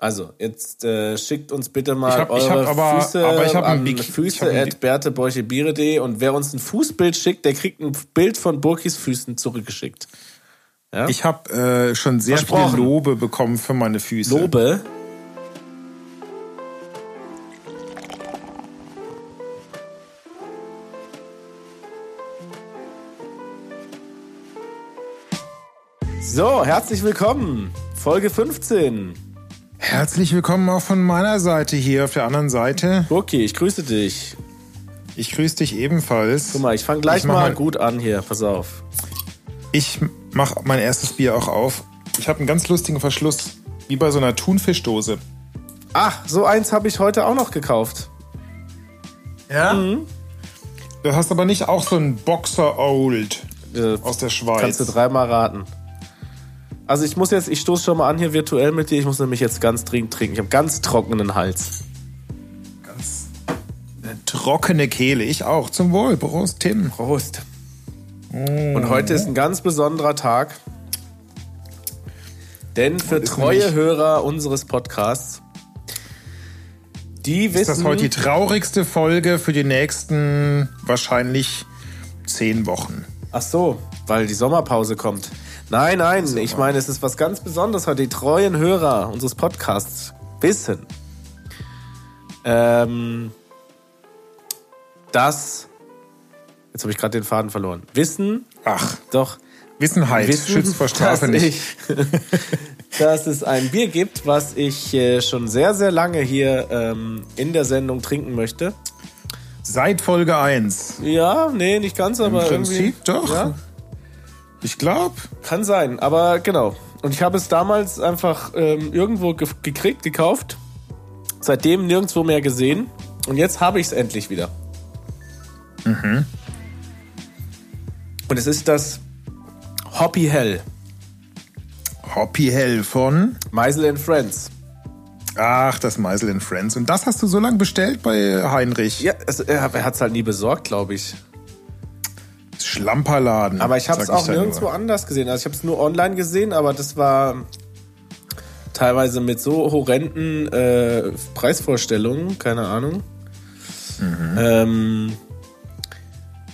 Also, jetzt äh, schickt uns bitte mal Ich hab- ich eure hab aber- Füße aber ich hab ein an Bik- ich hab Füße at bertebeuchebiere.de und wer uns ein Fußbild schickt, der kriegt ein Bild von Burkis Füßen zurückgeschickt. Ja? Ich habe äh, schon sehr Versprochen. Lobe bekommen für meine Füße. Lobe. So, herzlich willkommen. Folge 15. Herzlich willkommen auch von meiner Seite hier auf der anderen Seite. Burki, ich grüße dich. Ich grüße dich ebenfalls. Guck mal, ich fange gleich Ich mal mal- gut an hier. Pass auf. Ich mache mein erstes Bier auch auf. Ich habe einen ganz lustigen Verschluss, wie bei so einer Thunfischdose. Ach, so eins habe ich heute auch noch gekauft. Ja? Du hast aber nicht auch so einen Boxer Old Äh, aus der Schweiz. Kannst du dreimal raten. Also ich muss jetzt, ich stoße schon mal an hier virtuell mit dir. Ich muss nämlich jetzt ganz dringend trinken. Ich habe ganz trockenen Hals. Ganz eine trockene Kehle. Ich auch. Zum Wohl. Prost, Tim. Prost. Und heute ist ein ganz besonderer Tag. Denn für treue nämlich- Hörer unseres Podcasts, die wissen. Ist das heute die traurigste Folge für die nächsten wahrscheinlich zehn Wochen? Ach so, weil die Sommerpause kommt. Nein, nein, ich meine, es ist was ganz Besonderes heute. Die treuen Hörer unseres Podcasts wissen, ähm, dass. Jetzt habe ich gerade den Faden verloren. Wissen, Ach, doch. Wissenheit Wissen, schützt vor Strafe dass nicht. Ich, dass es ein Bier gibt, was ich äh, schon sehr, sehr lange hier ähm, in der Sendung trinken möchte. Seit Folge 1. Ja, nee, nicht ganz, aber Im irgendwie. Prinzip doch. Ja, Ich glaube. kann sein, aber genau. Und ich habe es damals einfach ähm, irgendwo ge gekriegt, gekauft. Seitdem nirgendwo mehr gesehen. Und jetzt habe ich es endlich wieder. Mhm. Und es ist das Hoppy Hell. Hoppy Hell von. Meisel and Friends. Ach, das Meisel in Friends. Und das hast du so lange bestellt bei Heinrich? Ja, es, er hat es halt nie besorgt, glaube ich. Schlamperladen. Aber ich habe es auch nirgendwo nur. anders gesehen. Also ich habe es nur online gesehen, aber das war teilweise mit so horrenden äh, Preisvorstellungen, keine Ahnung. Ähm,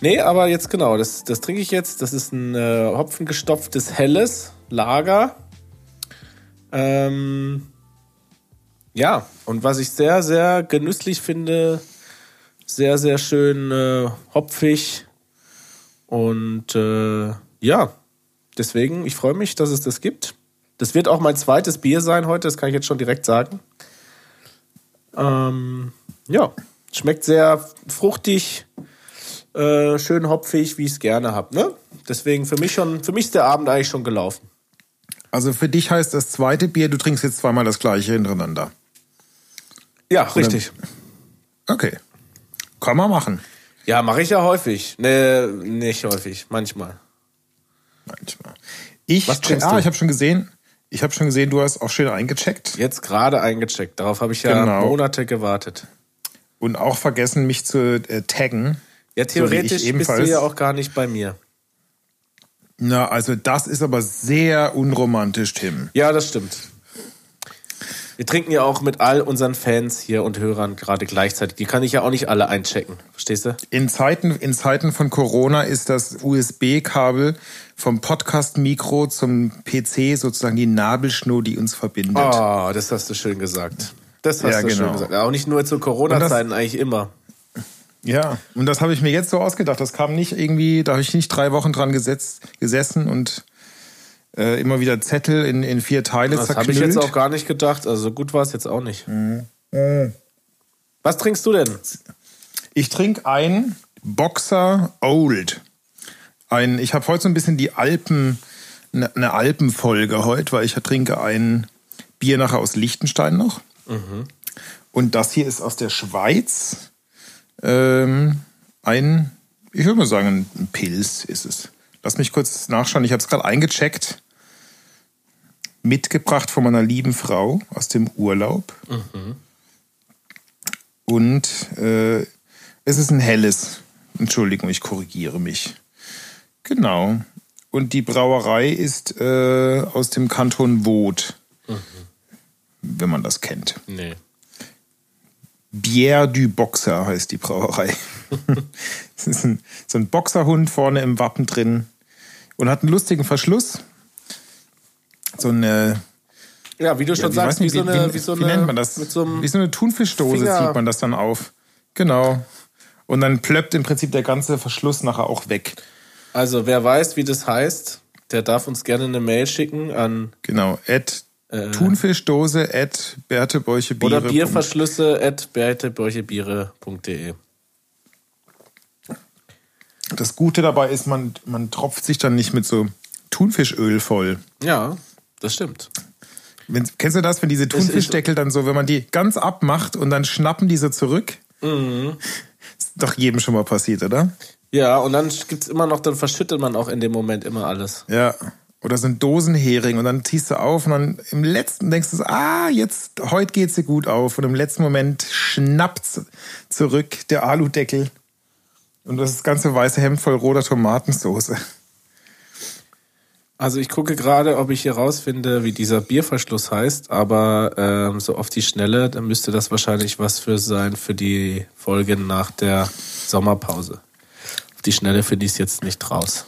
nee, aber jetzt genau, das, das trinke ich jetzt. Das ist ein äh, hopfengestopftes helles Lager. Ähm, ja, und was ich sehr, sehr genüsslich finde, sehr, sehr schön äh, hopfig. Und äh, ja, deswegen, ich freue mich, dass es das gibt. Das wird auch mein zweites Bier sein heute, das kann ich jetzt schon direkt sagen. Ähm, ja, schmeckt sehr fruchtig, äh, schön hopfig, wie ich es gerne habe. Ne? Deswegen für mich schon, für mich ist der Abend eigentlich schon gelaufen. Also für dich heißt das zweite Bier, du trinkst jetzt zweimal das gleiche hintereinander. Ja, richtig. Okay. Kann man machen. Ja, mache ich ja häufig. Ne, nicht häufig, manchmal. Manchmal. Ich, Was trinkst ah, ich habe schon gesehen, ich habe schon gesehen, du hast auch schön eingecheckt Jetzt gerade eingecheckt. Darauf habe ich ja Genau. Monate gewartet. und auch vergessen, mich zu äh, taggen. Ja, So theoretisch ich bist du ja auch gar nicht bei mir. Na, also das ist aber sehr unromantisch, Tim. Ja, das stimmt. Wir trinken ja auch mit all unseren Fans hier und Hörern gerade gleichzeitig. Die kann ich ja auch nicht alle einchecken. Verstehst du? In Zeiten, in Zeiten von Corona ist das USB-Kabel vom Podcast-Mikro zum PC sozusagen die Nabelschnur, die uns verbindet. Oh, das hast du schön gesagt. Das hast Ja, du schön genau. gesagt. Ja, Auch nicht nur zu Corona-Zeiten, eigentlich immer. Ja, und das habe ich mir jetzt so ausgedacht. Das kam nicht irgendwie, da habe ich nicht drei Wochen dran gesetzt, gesessen und äh, immer wieder Zettel in, in vier Teile Das habe zerknüllt. ich jetzt auch gar nicht gedacht. Also so gut war es jetzt auch nicht. Was trinkst du denn? Ich trinke ein Boxer Old. Ein, ich habe heute so ein bisschen die Alpen, eine eine Alpenfolge heute, weil ich trinke ein Bier nachher aus Liechtenstein noch. Und das hier ist aus der Schweiz. Ähm, ein, ich würde mal sagen, ein Pilz ist es. Lass mich kurz nachschauen. Ich habe es gerade eingecheckt. Mitgebracht von meiner lieben Frau aus dem Urlaub. Und äh, es ist ein helles. Entschuldigung, ich korrigiere mich. Genau. Und die Brauerei ist äh, aus dem Kanton Woth. wenn man das kennt. Nee. Bière du Boxer heißt die Brauerei. das ist ein, so ein Boxerhund vorne im Wappen drin und hat einen lustigen Verschluss. So eine. Ja, wie du schon ich sagst, nicht, wie, so eine, wie, so eine. nennt man das? So wie so eine Thunfischdose Finger- zieht man das dann auf. Genau. Und dann plöppt im Prinzip der ganze Verschluss nachher auch weg. Also, wer weiß, wie das heißt, der darf uns gerne eine Mail schicken an Genau. At Thunfischdose at bertebäuchebiere. oder Bierverschlüsse at bertebäuchebiere.de. Das Gute dabei ist, man, man tropft sich dann nicht mit so Thunfischöl voll. Ja, das stimmt. Wenn, kennst du das, wenn diese Thunfischdeckel dann so, wenn man die ganz abmacht und dann schnappen die so zurück? Mhm. Ist doch jedem schon mal passiert, oder? Ja, und dann gibt's immer noch, dann verschüttet man auch in dem Moment immer alles. Ja. Oder so ein Dosenhering und dann ziehst du auf und dann im letzten denkst du so, ah, jetzt, heute geht's dir gut auf. Und im letzten Moment schnappt's zurück der Aludeckel und das ganze weiße Hemd voll roter Tomatensoße. Also ich gucke gerade, ob ich hier rausfinde, wie dieser Bierverschluss heißt, aber ähm, so auf die Schnelle, dann müsste das wahrscheinlich was für sein für die Folgen nach der Sommerpause. Auf die Schnelle finde ich es jetzt nicht raus.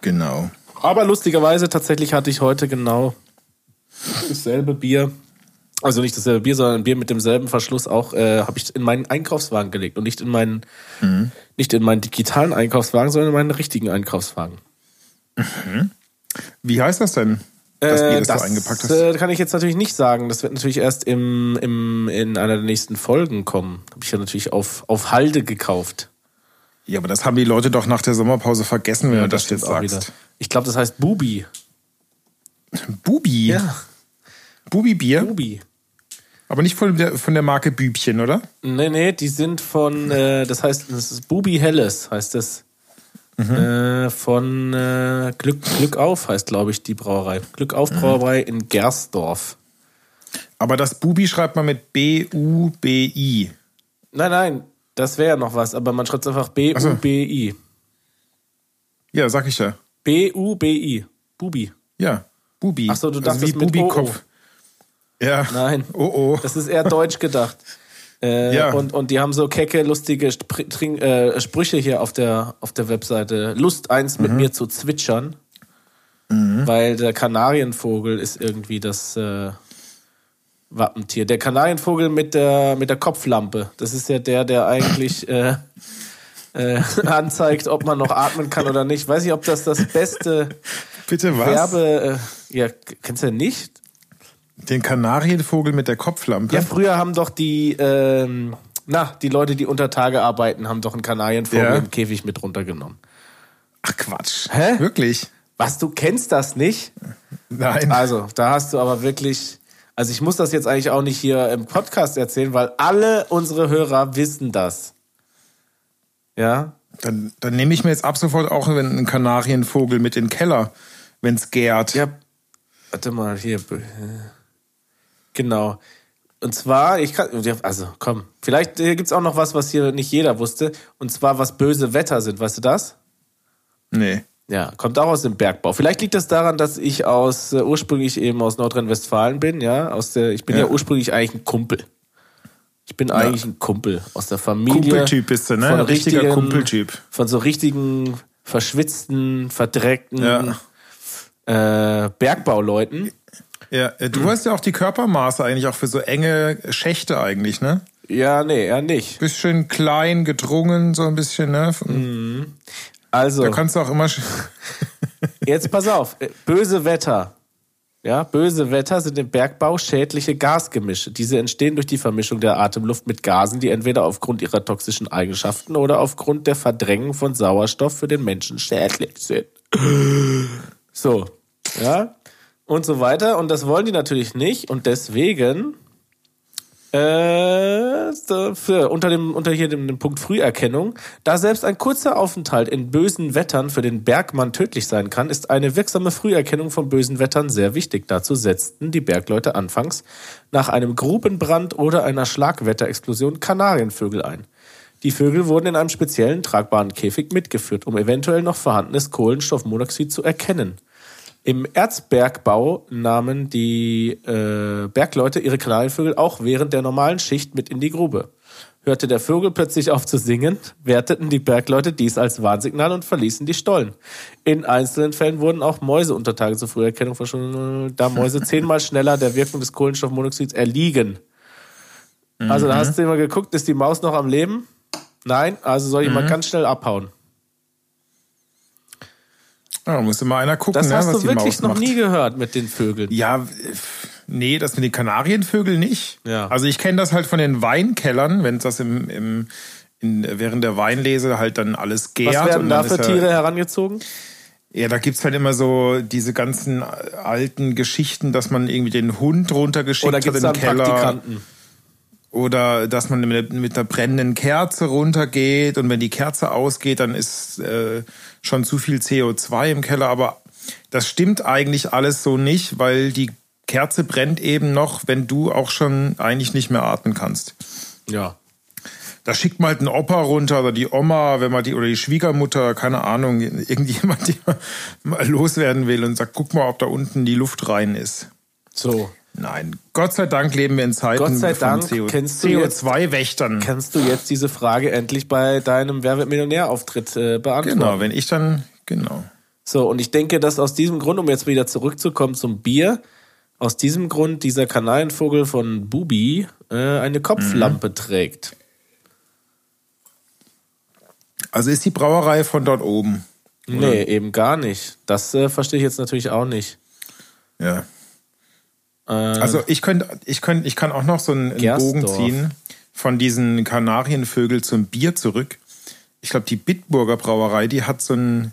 Genau. Aber lustigerweise, tatsächlich hatte ich heute genau dasselbe Bier. Also nicht dasselbe Bier, sondern ein Bier mit demselben Verschluss auch, äh, habe ich in meinen Einkaufswagen gelegt und nicht in meinen, nicht in meinen digitalen Einkaufswagen, sondern in meinen richtigen Einkaufswagen. Wie heißt das denn? Das Bier, Äh, das, du eingepackt hast. äh, kann ich jetzt natürlich nicht sagen. Das wird natürlich erst im, im, in einer der nächsten Folgen kommen. Habe ich ja natürlich auf, auf Halde gekauft. Ja, aber das haben die Leute doch nach der Sommerpause vergessen, wenn du das, stimmt jetzt sagst. wieder. Ich glaube, das heißt Bubi. Bubi. Bubi-Bier. Bubi. Aber nicht von der, von der Marke Bübchen, oder? Nee, nee, die sind von, äh, das heißt, das ist Bubi Helles, heißt das. Äh, von äh, Glück, Glück auf heißt, glaube ich, die Brauerei. Glück auf Brauerei in Gersdorf. Aber das Bubi schreibt man mit B-U-B-I. Nein, nein, das wäre ja noch was, aber man schreibt es einfach B-U-B-I. Ja, sag ich ja. B-U-B-I. Bubi. Ja, Bubi. Ach so, du Also dachtest wie mit Bubi-Kopf. Ja. Nein. Oh, oh. Das ist eher deutsch gedacht. Äh, Ja. und, und die haben so kecke, lustige Spr Trink äh, Sprüche hier auf der, auf der Webseite. Lust eins Mhm. mit mir zu zwitschern. Weil der Kanarienvogel ist irgendwie das äh, Wappentier. Der Kanarienvogel mit der, mit der Kopflampe. Das ist ja der, der eigentlich äh, äh, anzeigt, ob man noch atmen kann oder nicht. Weiß ich, ob das das beste Bitte was? Werbe... Äh, ja, kennst du nicht? Den Kanarienvogel mit der Kopflampe. Ja, früher haben doch die, ähm, na, die Leute, die unter Tage arbeiten, haben doch einen Kanarienvogel Ja. im Käfig mit runtergenommen. Ach Quatsch. Hä? Wirklich? Was, du kennst das nicht? Nein. Also, da hast du aber wirklich, also ich muss das jetzt eigentlich auch nicht hier im Podcast erzählen, weil alle unsere Hörer wissen das. Ja? Dann, dann nehme ich mir jetzt ab sofort auch einen Kanarienvogel mit in den Keller, wenn's gärt. Ja, warte mal, hier. Genau. Und zwar, ich kann, ja, also komm, vielleicht äh, gibt's auch noch was, was hier nicht jeder wusste. Und zwar, was böse Wetter sind, weißt du das? Nee. Ja, kommt auch aus dem Bergbau. Vielleicht liegt das daran, dass ich aus äh, ursprünglich eben aus Nordrhein-Westfalen bin, ja. Aus der, ich bin ja. Ja. ursprünglich eigentlich ein Kumpel. Ich bin eigentlich ein Kumpel aus der Familie. Kumpeltyp bist du, ne? Ein richtiger Kumpeltyp. Von so richtigen, verschwitzten, verdreckten Ja. äh, Bergbauleuten. Ja, äh, du hast ja auch die Körpermaße eigentlich auch für so enge Schächte eigentlich, ne? Ja, nee, eher nicht. Bisschen klein, gedrungen, so ein bisschen, ne? Also, Da kannst du auch immer. jetzt pass auf. äh, Böse Wetter. Ja, böse Wetter sind im Bergbau schädliche Gasgemische. Diese entstehen durch die Vermischung der Atemluft mit Gasen, die entweder aufgrund ihrer toxischen Eigenschaften oder aufgrund der Verdrängung von Sauerstoff für den Menschen schädlich sind. So, ja, und so weiter. Und das wollen die natürlich nicht. Und deswegen äh, für, unter dem unter hier dem, dem Punkt Früherkennung, da selbst ein kurzer Aufenthalt in bösen Wettern für den Bergmann tödlich sein kann, ist eine wirksame Früherkennung von bösen Wettern sehr wichtig. Dazu setzten die Bergleute anfangs nach einem Grubenbrand oder einer Schlagwetterexplosion Kanarienvögel ein. Die Vögel wurden in einem speziellen tragbaren Käfig mitgeführt, um eventuell noch vorhandenes Kohlenstoffmonoxid zu erkennen. Im Erzbergbau nahmen die äh, Bergleute ihre Kanarienvögel auch während der normalen Schicht mit in die Grube. Hörte der Vogel plötzlich auf zu singen, werteten die Bergleute dies als Warnsignal und verließen die Stollen. In einzelnen Fällen wurden auch Mäuse unter Tage zur Früherkennung verschwunden, da Mäuse zehnmal schneller der Wirkung des Kohlenstoffmonoxids erliegen. Also da hast du immer geguckt, ist die Maus noch am Leben? Nein, also soll ich mal ganz schnell abhauen. Ja, da musste mal einer gucken, Das ne, hast was du wirklich noch nie gehört mit den Vögeln. Ja, f- nee, das mit den Kanarienvögeln nicht. Ja. Also ich kenne das halt von den Weinkellern, wenn das im, im in, während der Weinlese halt dann alles gärt. Was werden da für Tiere herangezogen? Ja, da gibt's halt immer so diese ganzen alten Geschichten, dass man irgendwie den Hund runtergeschickt Oder hat gibt in den Keller. Praktikanten? Oder dass man mit, mit einer brennenden Kerze runtergeht und wenn die Kerze ausgeht, dann ist äh, schon zu viel CO2 im Keller. Aber das stimmt eigentlich alles so nicht, weil die Kerze brennt eben noch, wenn du auch schon eigentlich nicht mehr atmen kannst. Ja. Da schickt man halt einen Opa runter oder die Oma, wenn man die oder die Schwiegermutter, keine Ahnung, irgendjemand, der mal loswerden will und sagt, guck mal, ob da unten die Luft rein ist. So. Nein, Gott sei Dank leben wir in Zeiten Gott sei von Dank CO kennst du jetzt- CO2-Wächtern. Kannst du jetzt diese Frage endlich bei deinem Wer wird Millionär-Auftritt äh, beantworten? Genau, wenn ich dann, genau. So, und ich denke, dass aus diesem Grund, um jetzt wieder zurückzukommen zum Bier, aus diesem Grund dieser Kanarienvogel von Bubi äh, eine Kopflampe Mhm. trägt. Also ist die Brauerei von dort oben. Nee, eben gar nicht. Das äh, verstehe ich jetzt natürlich auch nicht. Ja. Äh, Also ich könnte, ich könnte, ich kann auch noch so einen, einen. Bogen ziehen von diesen Kanarienvögel zum Bier zurück. Ich glaube, die Bitburger Brauerei, die hat so ein,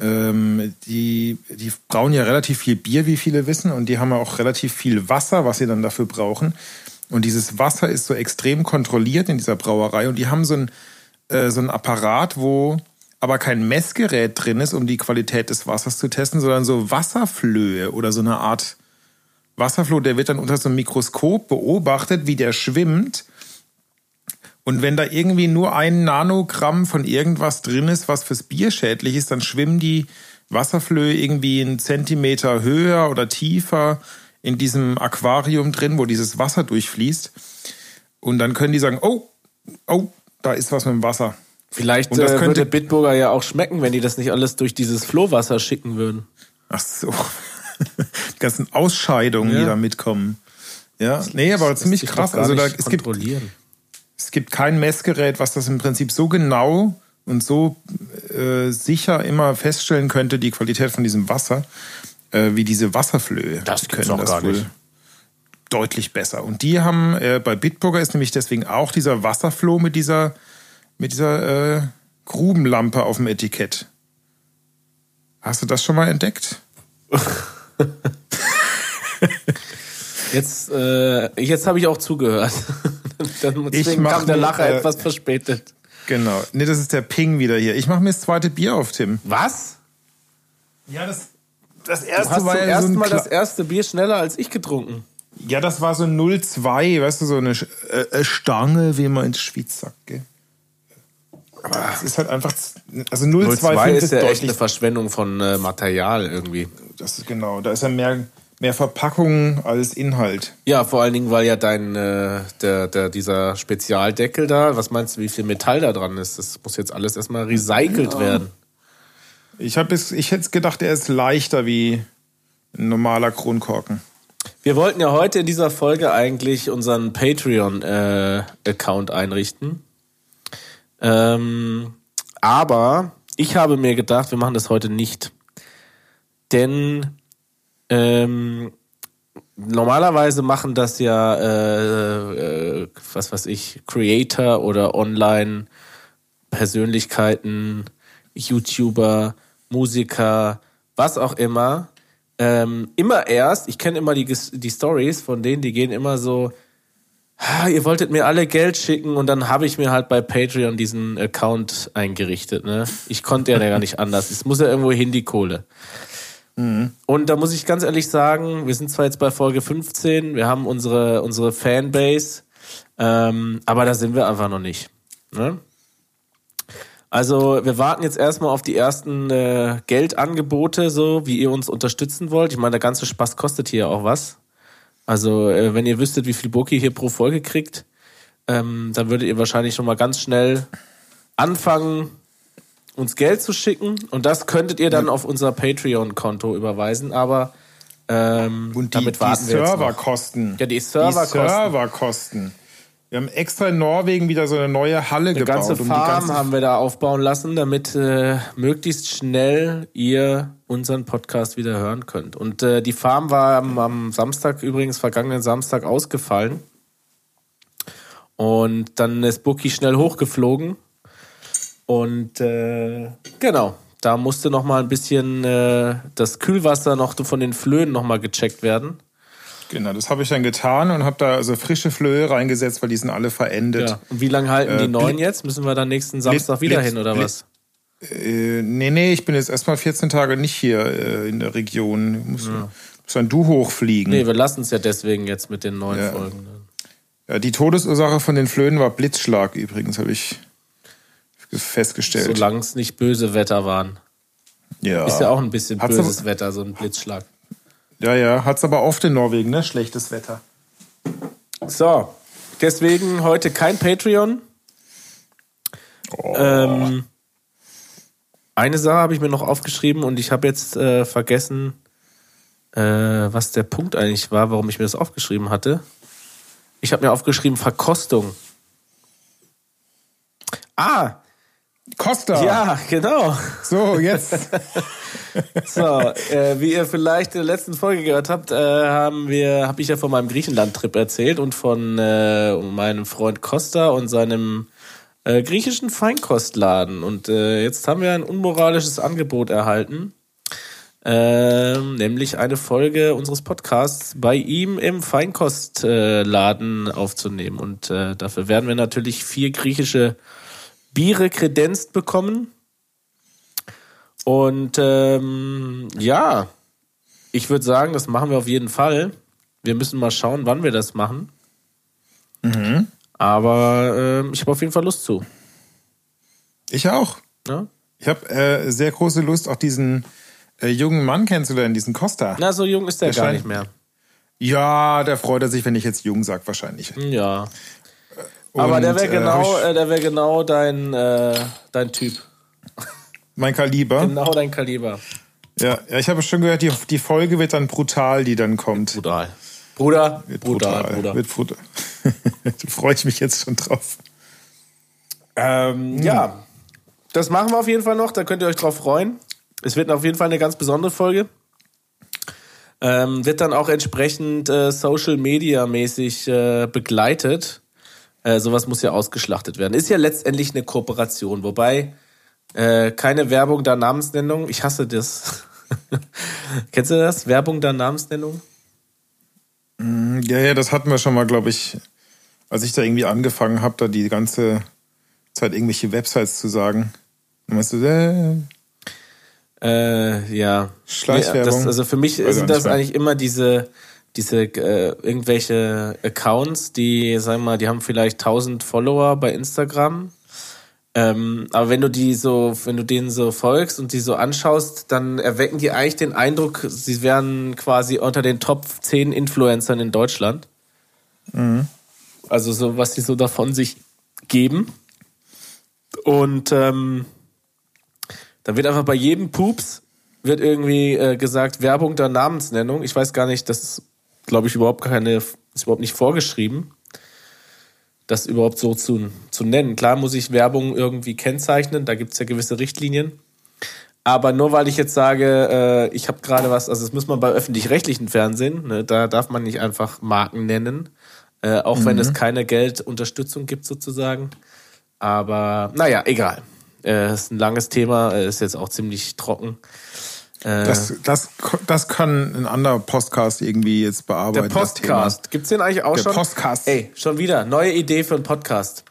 ähm, die, die brauen ja relativ viel Bier, wie viele wissen, und die haben ja auch relativ viel Wasser, was sie dann dafür brauchen. Und dieses Wasser ist so extrem kontrolliert in dieser Brauerei und die haben so ein, äh, so ein Apparat, wo aber kein Messgerät drin ist, um die Qualität des Wassers zu testen, sondern so Wasserflöhe oder so eine Art Wasserfloh, der wird dann unter so einem Mikroskop beobachtet, wie der schwimmt. Und wenn da irgendwie nur ein Nanogramm von irgendwas drin ist, was fürs Bier schädlich ist, dann schwimmen die Wasserflöhe irgendwie einen Zentimeter höher oder tiefer in diesem Aquarium drin, wo dieses Wasser durchfließt. Und dann können die sagen, oh, oh, da ist was mit dem Wasser. vielleicht und das äh, könnte- würde Bitburger ja auch schmecken, wenn die das nicht alles durch dieses Flohwasser schicken würden. Ach so. Die ganzen Ausscheidungen, die Ja. da mitkommen. Ja, nee, aber ziemlich krass. Also da, es gibt. Es gibt kein Messgerät, was das im Prinzip so genau und so äh, sicher immer feststellen könnte, die Qualität von diesem Wasser, äh, wie diese Wasserflöhe. Das Die können doch das gar nicht. deutlich besser. Und die haben, äh, bei Bitburger ist nämlich deswegen auch dieser Wasserfloh mit dieser, mit dieser äh, Grubenlampe auf dem Etikett. Hast du das schon mal entdeckt? Jetzt, äh, jetzt habe ich auch zugehört. Dann deswegen mach kam der Lacher äh, etwas verspätet. Genau. Nee, das ist der Ping wieder hier. Ich mache mir das zweite Bier auf, Tim. Was? Ja, das, das Du erste hast zum war ja so ersten ein Mal Kla- das erste Bier schneller als ich getrunken. Ja, das war so 0,2, weißt du, so eine äh, äh, Stange, wie man in der Schweiz sagt, gell? Aber es ist halt einfach, also 0,25 2 ist, ist ja echt deutlich, eine Verschwendung von äh, Material irgendwie. Das ist genau, da ist ja mehr, mehr Verpackung als Inhalt. Ja, vor allen Dingen, weil ja dein, äh, der, der, dieser Spezialdeckel da, was meinst du, wie viel Metall da dran ist? Das muss jetzt alles erstmal recycelt werden. Ich habe es, ich hätte gedacht, er ist leichter wie ein normaler Kronkorken. Wir wollten ja heute in dieser Folge eigentlich unseren Patreon-Account einrichten. Ähm, aber ich habe mir gedacht, wir machen das heute nicht. Denn ähm, normalerweise machen das ja, äh, äh, was weiß ich, Creator oder Online-Persönlichkeiten, YouTuber, Musiker, was auch immer. Ähm, immer erst, ich kenne immer die, die Stories von denen, die gehen immer so, "Ah, ihr wolltet mir alle Geld schicken und dann habe ich mir halt bei Patreon diesen Account eingerichtet. Ne? Ich konnte ja gar nicht anders. Es muss ja irgendwo hin, die Kohle. Und da muss ich ganz ehrlich sagen, wir sind zwar jetzt bei Folge 15, wir haben unsere, unsere Fanbase, ähm, aber da sind wir einfach noch nicht. Ne? Also wir warten jetzt erstmal auf die ersten äh, Geldangebote, so wie ihr uns unterstützen wollt. Ich meine, der ganze Spaß kostet hier auch was. Also äh, wenn ihr wüsstet, wie viel Boki hier pro Folge kriegt, ähm, dann würdet ihr wahrscheinlich schon mal ganz schnell anfangen, uns Geld zu schicken. Und das könntet ihr dann auf unser Patreon-Konto überweisen. Aber ähm, Und die, damit die warten noch. Serverkosten. Ja, die Serverkosten. Die Serverkosten. Wir haben extra in Norwegen wieder so eine neue Halle Eine gebaut. ganze um die Farm ganze haben wir da aufbauen lassen, damit äh, möglichst schnell ihr unseren Podcast wieder hören könnt. Und äh, die Farm war am, am Samstag, übrigens vergangenen Samstag, ausgefallen. Und dann ist Bookie schnell hochgeflogen. Und äh, genau, da musste noch mal ein bisschen äh, das Kühlwasser noch von den Flöhen noch mal gecheckt werden. Genau, das habe ich dann getan und habe da also frische Flöhe reingesetzt, weil die sind alle verendet. Ja. Und wie lange halten die Äh, neuen jetzt? Müssen wir dann nächsten Samstag wieder hin oder was? Äh, nee, nee, ich bin jetzt erstmal 14 Tage nicht hier äh, in der Region. Muss, muss dann du hochfliegen. Nee, wir lassen es ja deswegen jetzt mit den neuen Ja. Folgen. Ja, die Todesursache von den Flöhen war Blitzschlag übrigens, habe ich festgestellt. Solange es nicht böse Wetter waren. ja. Ist ja auch ein bisschen Hat's böses aber- Wetter, so ein Blitzschlag. Ja, ja, hat's aber oft in Norwegen, ne? Schlechtes Wetter. So, deswegen heute kein Patreon. Oh. Ähm, eine Sache habe ich mir noch aufgeschrieben und ich habe jetzt äh, vergessen, äh, was der Punkt eigentlich war, warum ich mir das aufgeschrieben hatte. Ich habe mir aufgeschrieben Verkostung. Ah, Costa! ja, genau. So, jetzt. So, äh, wie ihr vielleicht in der letzten Folge gehört habt, äh, haben wir, habe ich ja von meinem Griechenland-Trip erzählt und von äh, meinem Freund Costa und seinem äh, griechischen Feinkostladen. Und äh, jetzt haben wir ein unmoralisches Angebot erhalten, ähm, nämlich eine Folge unseres Podcasts bei ihm im Feinkostladen aufzunehmen. Und äh, dafür werden wir natürlich vier griechische Biere kredenzt bekommen. Und ähm, ja, ich würde sagen, das machen wir auf jeden Fall. Wir müssen mal schauen, wann wir das machen. Aber ähm, ich habe auf jeden Fall Lust zu. Ich auch. Ne? Ich habe äh, sehr große Lust, auch diesen äh, jungen Mann kennenzulernen, diesen Costa. Na, so jung ist der Der gar scheint- nicht mehr. Ja, der freut er sich, wenn ich jetzt jung sag, wahrscheinlich. Ja. Aber der wäre äh, genau, äh, der wäre genau dein, äh, dein Typ. Mein Kaliber. Genau dein Kaliber. Ja, ja, ich habe schon gehört, die, die Folge wird dann brutal, die dann kommt. Brutal. Bruder, Wird brutal, Bruder. Wird brutal. da freue ich mich jetzt schon drauf. Ähm, Ja, das machen wir auf jeden Fall noch. Da könnt ihr euch drauf freuen. Es wird auf jeden Fall eine ganz besondere Folge. Ähm, wird dann auch entsprechend äh, Social Media mäßig äh, begleitet. Äh, sowas muss ja ausgeschlachtet werden. Ist ja letztendlich eine Kooperation, wobei äh, keine Werbung der Namensnennung. Ich hasse das. Kennst du das? Werbung der Namensnennung? Ja, ja, das hatten wir schon mal, glaube ich, als ich da irgendwie angefangen habe, da die ganze Zeit irgendwelche Websites zu sagen. Dann meinst du, äh, Äh, ja. Schleichwerbung. Nee, das, also für mich sind das eigentlich immer diese, diese äh, irgendwelche Accounts, die, sagen wir mal, die haben vielleicht 1000 Follower bei Instagram. Ähm, aber wenn du die so, wenn du denen so folgst und die so anschaust, dann erwecken die eigentlich den Eindruck, sie wären quasi unter den Top 10 Influencern in Deutschland. Mhm. Also so, was sie so davon sich geben. Und ähm, da wird einfach bei jedem Pups wird irgendwie äh, gesagt Werbung der Namensnennung. Ich weiß gar nicht, das glaube ich, überhaupt keine, ist überhaupt nicht vorgeschrieben, das überhaupt so zu, zu nennen. Klar muss ich Werbung irgendwie kennzeichnen, da gibt es ja gewisse Richtlinien. Aber nur weil ich jetzt sage, äh, ich habe gerade was, also das muss man bei öffentlich-rechtlichen Fernsehen, ne, da darf man nicht einfach Marken nennen, äh, auch wenn es keine Geldunterstützung gibt sozusagen. Aber naja, egal. Äh, ist ein langes Thema, äh, ist jetzt auch ziemlich trocken. Äh, das, das, das kann ein anderer Podcast irgendwie jetzt der bearbeiten. das Thema. Podcast. Gibt's den eigentlich auch Der schon? Postcast. Ey, schon wieder. Neue Idee für einen Podcast.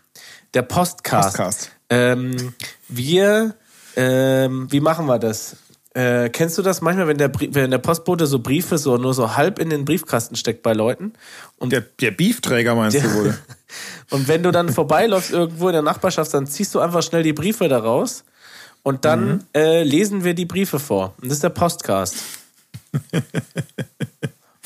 Der Postcast. Postcast. Ähm, wir, ähm, wie machen wir das? Äh, kennst du das manchmal, wenn der, wenn der Postbote so Briefe so nur so halb in den Briefkasten steckt bei Leuten? Und Der, der Beefträger meinst du wohl? Und wenn du dann vorbeiläufst irgendwo in der Nachbarschaft, dann ziehst du einfach schnell die Briefe daraus und dann mhm. äh, lesen wir die Briefe vor. Und das ist der Postcast.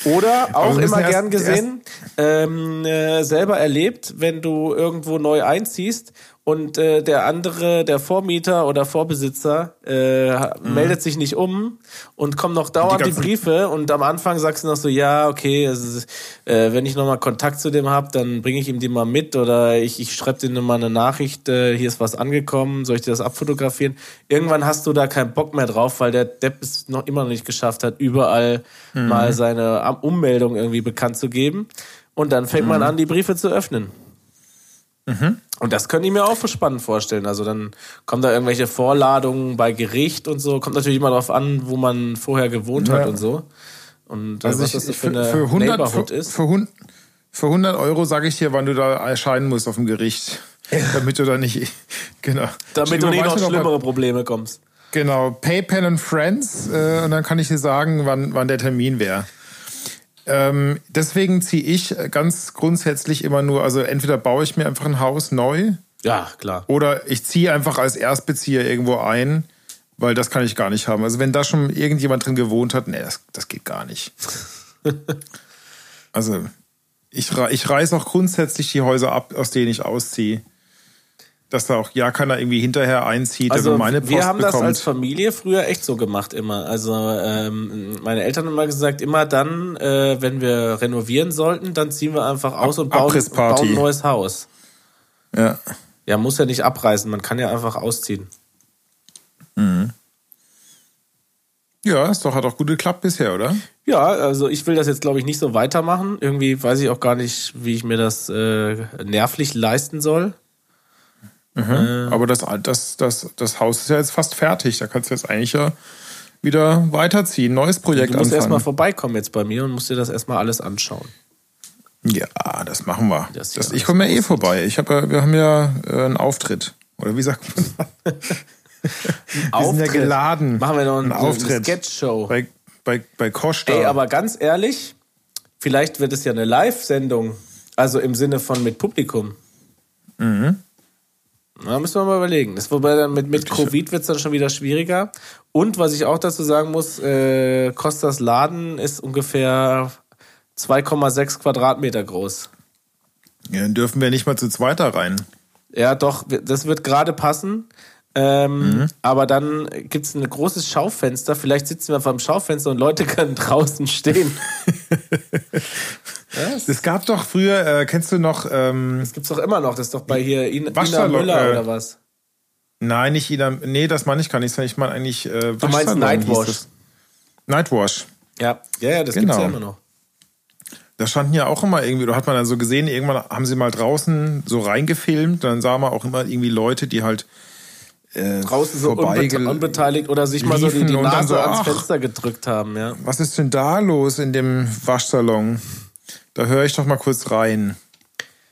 Oder auch immer erst, gern gesehen, ähm, äh, selber erlebt, wenn du irgendwo neu einziehst und äh, der andere, der Vormieter oder Vorbesitzer, äh, mhm. meldet sich nicht um und kommen noch dauernd die, die, Briefe und am Anfang sagst du noch so, ja, okay, also, äh, wenn ich nochmal Kontakt zu dem habe, dann bringe ich ihm die mal mit oder ich, ich schreibe dir mal eine Nachricht, äh, hier ist was angekommen, soll ich dir das abfotografieren? Irgendwann hast du da keinen Bock mehr drauf, weil der Depp es noch immer noch nicht geschafft hat, überall mhm. mal seine Ummeldung irgendwie bekannt zu geben. Und dann fängt mhm. man an, die Briefe zu öffnen. Mhm. Und das könnte ich mir auch für spannend vorstellen. Also dann kommen da irgendwelche Vorladungen bei Gericht und so. Kommt natürlich immer darauf an, wo man vorher gewohnt ja. hat und so. Und äh, also was ich, das für, eine für 100, Neighborhood für, ist. Für, für 100 Euro sage ich dir, wann du da erscheinen musst auf dem Gericht. damit du da nicht, genau. Damit du nicht noch schlimmere Probleme kommst. Genau, PayPal and Friends. Äh, und dann kann ich dir sagen, wann, wann der Termin wäre. Ähm, deswegen ziehe ich ganz grundsätzlich immer nur, also entweder baue ich mir einfach ein Haus neu. Ja, klar. Oder ich ziehe einfach als Erstbezieher irgendwo ein, weil das kann ich gar nicht haben. Also wenn da schon irgendjemand drin gewohnt hat, nee, das, das geht gar nicht. also ich, ich reiße auch grundsätzlich die Häuser ab, aus denen ich ausziehe dass da auch ja keiner irgendwie hinterher einzieht, also meine Post Wir haben bekommt. das als Familie früher echt so gemacht immer. Also ähm, meine Eltern haben immer gesagt, immer dann, äh, wenn wir renovieren sollten, dann ziehen wir einfach aus Ab und bauen, bauen ein neues Haus. Ja. Ja, muss ja nicht abreißen, man kann ja einfach ausziehen. Mhm. Ja, ist doch, hat auch gut geklappt bisher, oder? Ja, also ich will das jetzt, glaube ich, nicht so weitermachen. Irgendwie weiß ich auch gar nicht, wie ich mir das äh, nervlich leisten soll. Mhm. Äh, Aber das, das, das, das Haus ist ja jetzt fast fertig. Da kannst du jetzt eigentlich ja wieder weiterziehen, neues Projekt Du musst erstmal vorbeikommen jetzt bei mir und musst dir das erstmal alles anschauen. Ja, das machen wir. Das das, ich komme ja eh vorbei. Ich hab, wir haben ja äh, einen Auftritt. Oder wie sagt man? wir Auftritt. sind ja geladen. Machen wir noch einen, einen Auftritt. Eine Sketch-Show. Bei, bei, bei Costa. Ey, aber ganz ehrlich, vielleicht wird es ja eine Live-Sendung. Also im Sinne von mit Publikum. Mhm. Da müssen wir mal überlegen. Das, wobei dann mit, mit Covid wird es dann schon wieder schwieriger. Und was ich auch dazu sagen muss, äh, Costas Laden ist ungefähr 2,6 Quadratmeter groß. Ja, dann dürfen wir nicht mal zu zweiter rein. Ja, doch, das wird gerade passen. Ähm, mhm. Aber dann gibt es ein großes Schaufenster. Vielleicht sitzen wir vor dem Schaufenster und Leute können draußen stehen. Es gab doch früher, äh, kennst du noch. Ähm, das gibt's doch immer noch. Das ist doch bei hier Ina, Ina Müller äh, oder was? Nein, nicht Ina. Nee, das meine ich gar nicht. Ich meine eigentlich. Äh, du meinst Nightwash. Nightwash. Ja, ja, ja das genau. gibt's ja immer noch. Da standen ja auch immer irgendwie, da hat man dann so gesehen, irgendwann haben sie mal draußen so reingefilmt, dann sah man auch immer irgendwie Leute, die halt äh, draußen so unbete unbeteiligt oder sich mal so die, die Nase so, ans Fenster gedrückt haben, ja. Was ist denn da los in dem Waschsalon? Da höre ich doch mal kurz rein.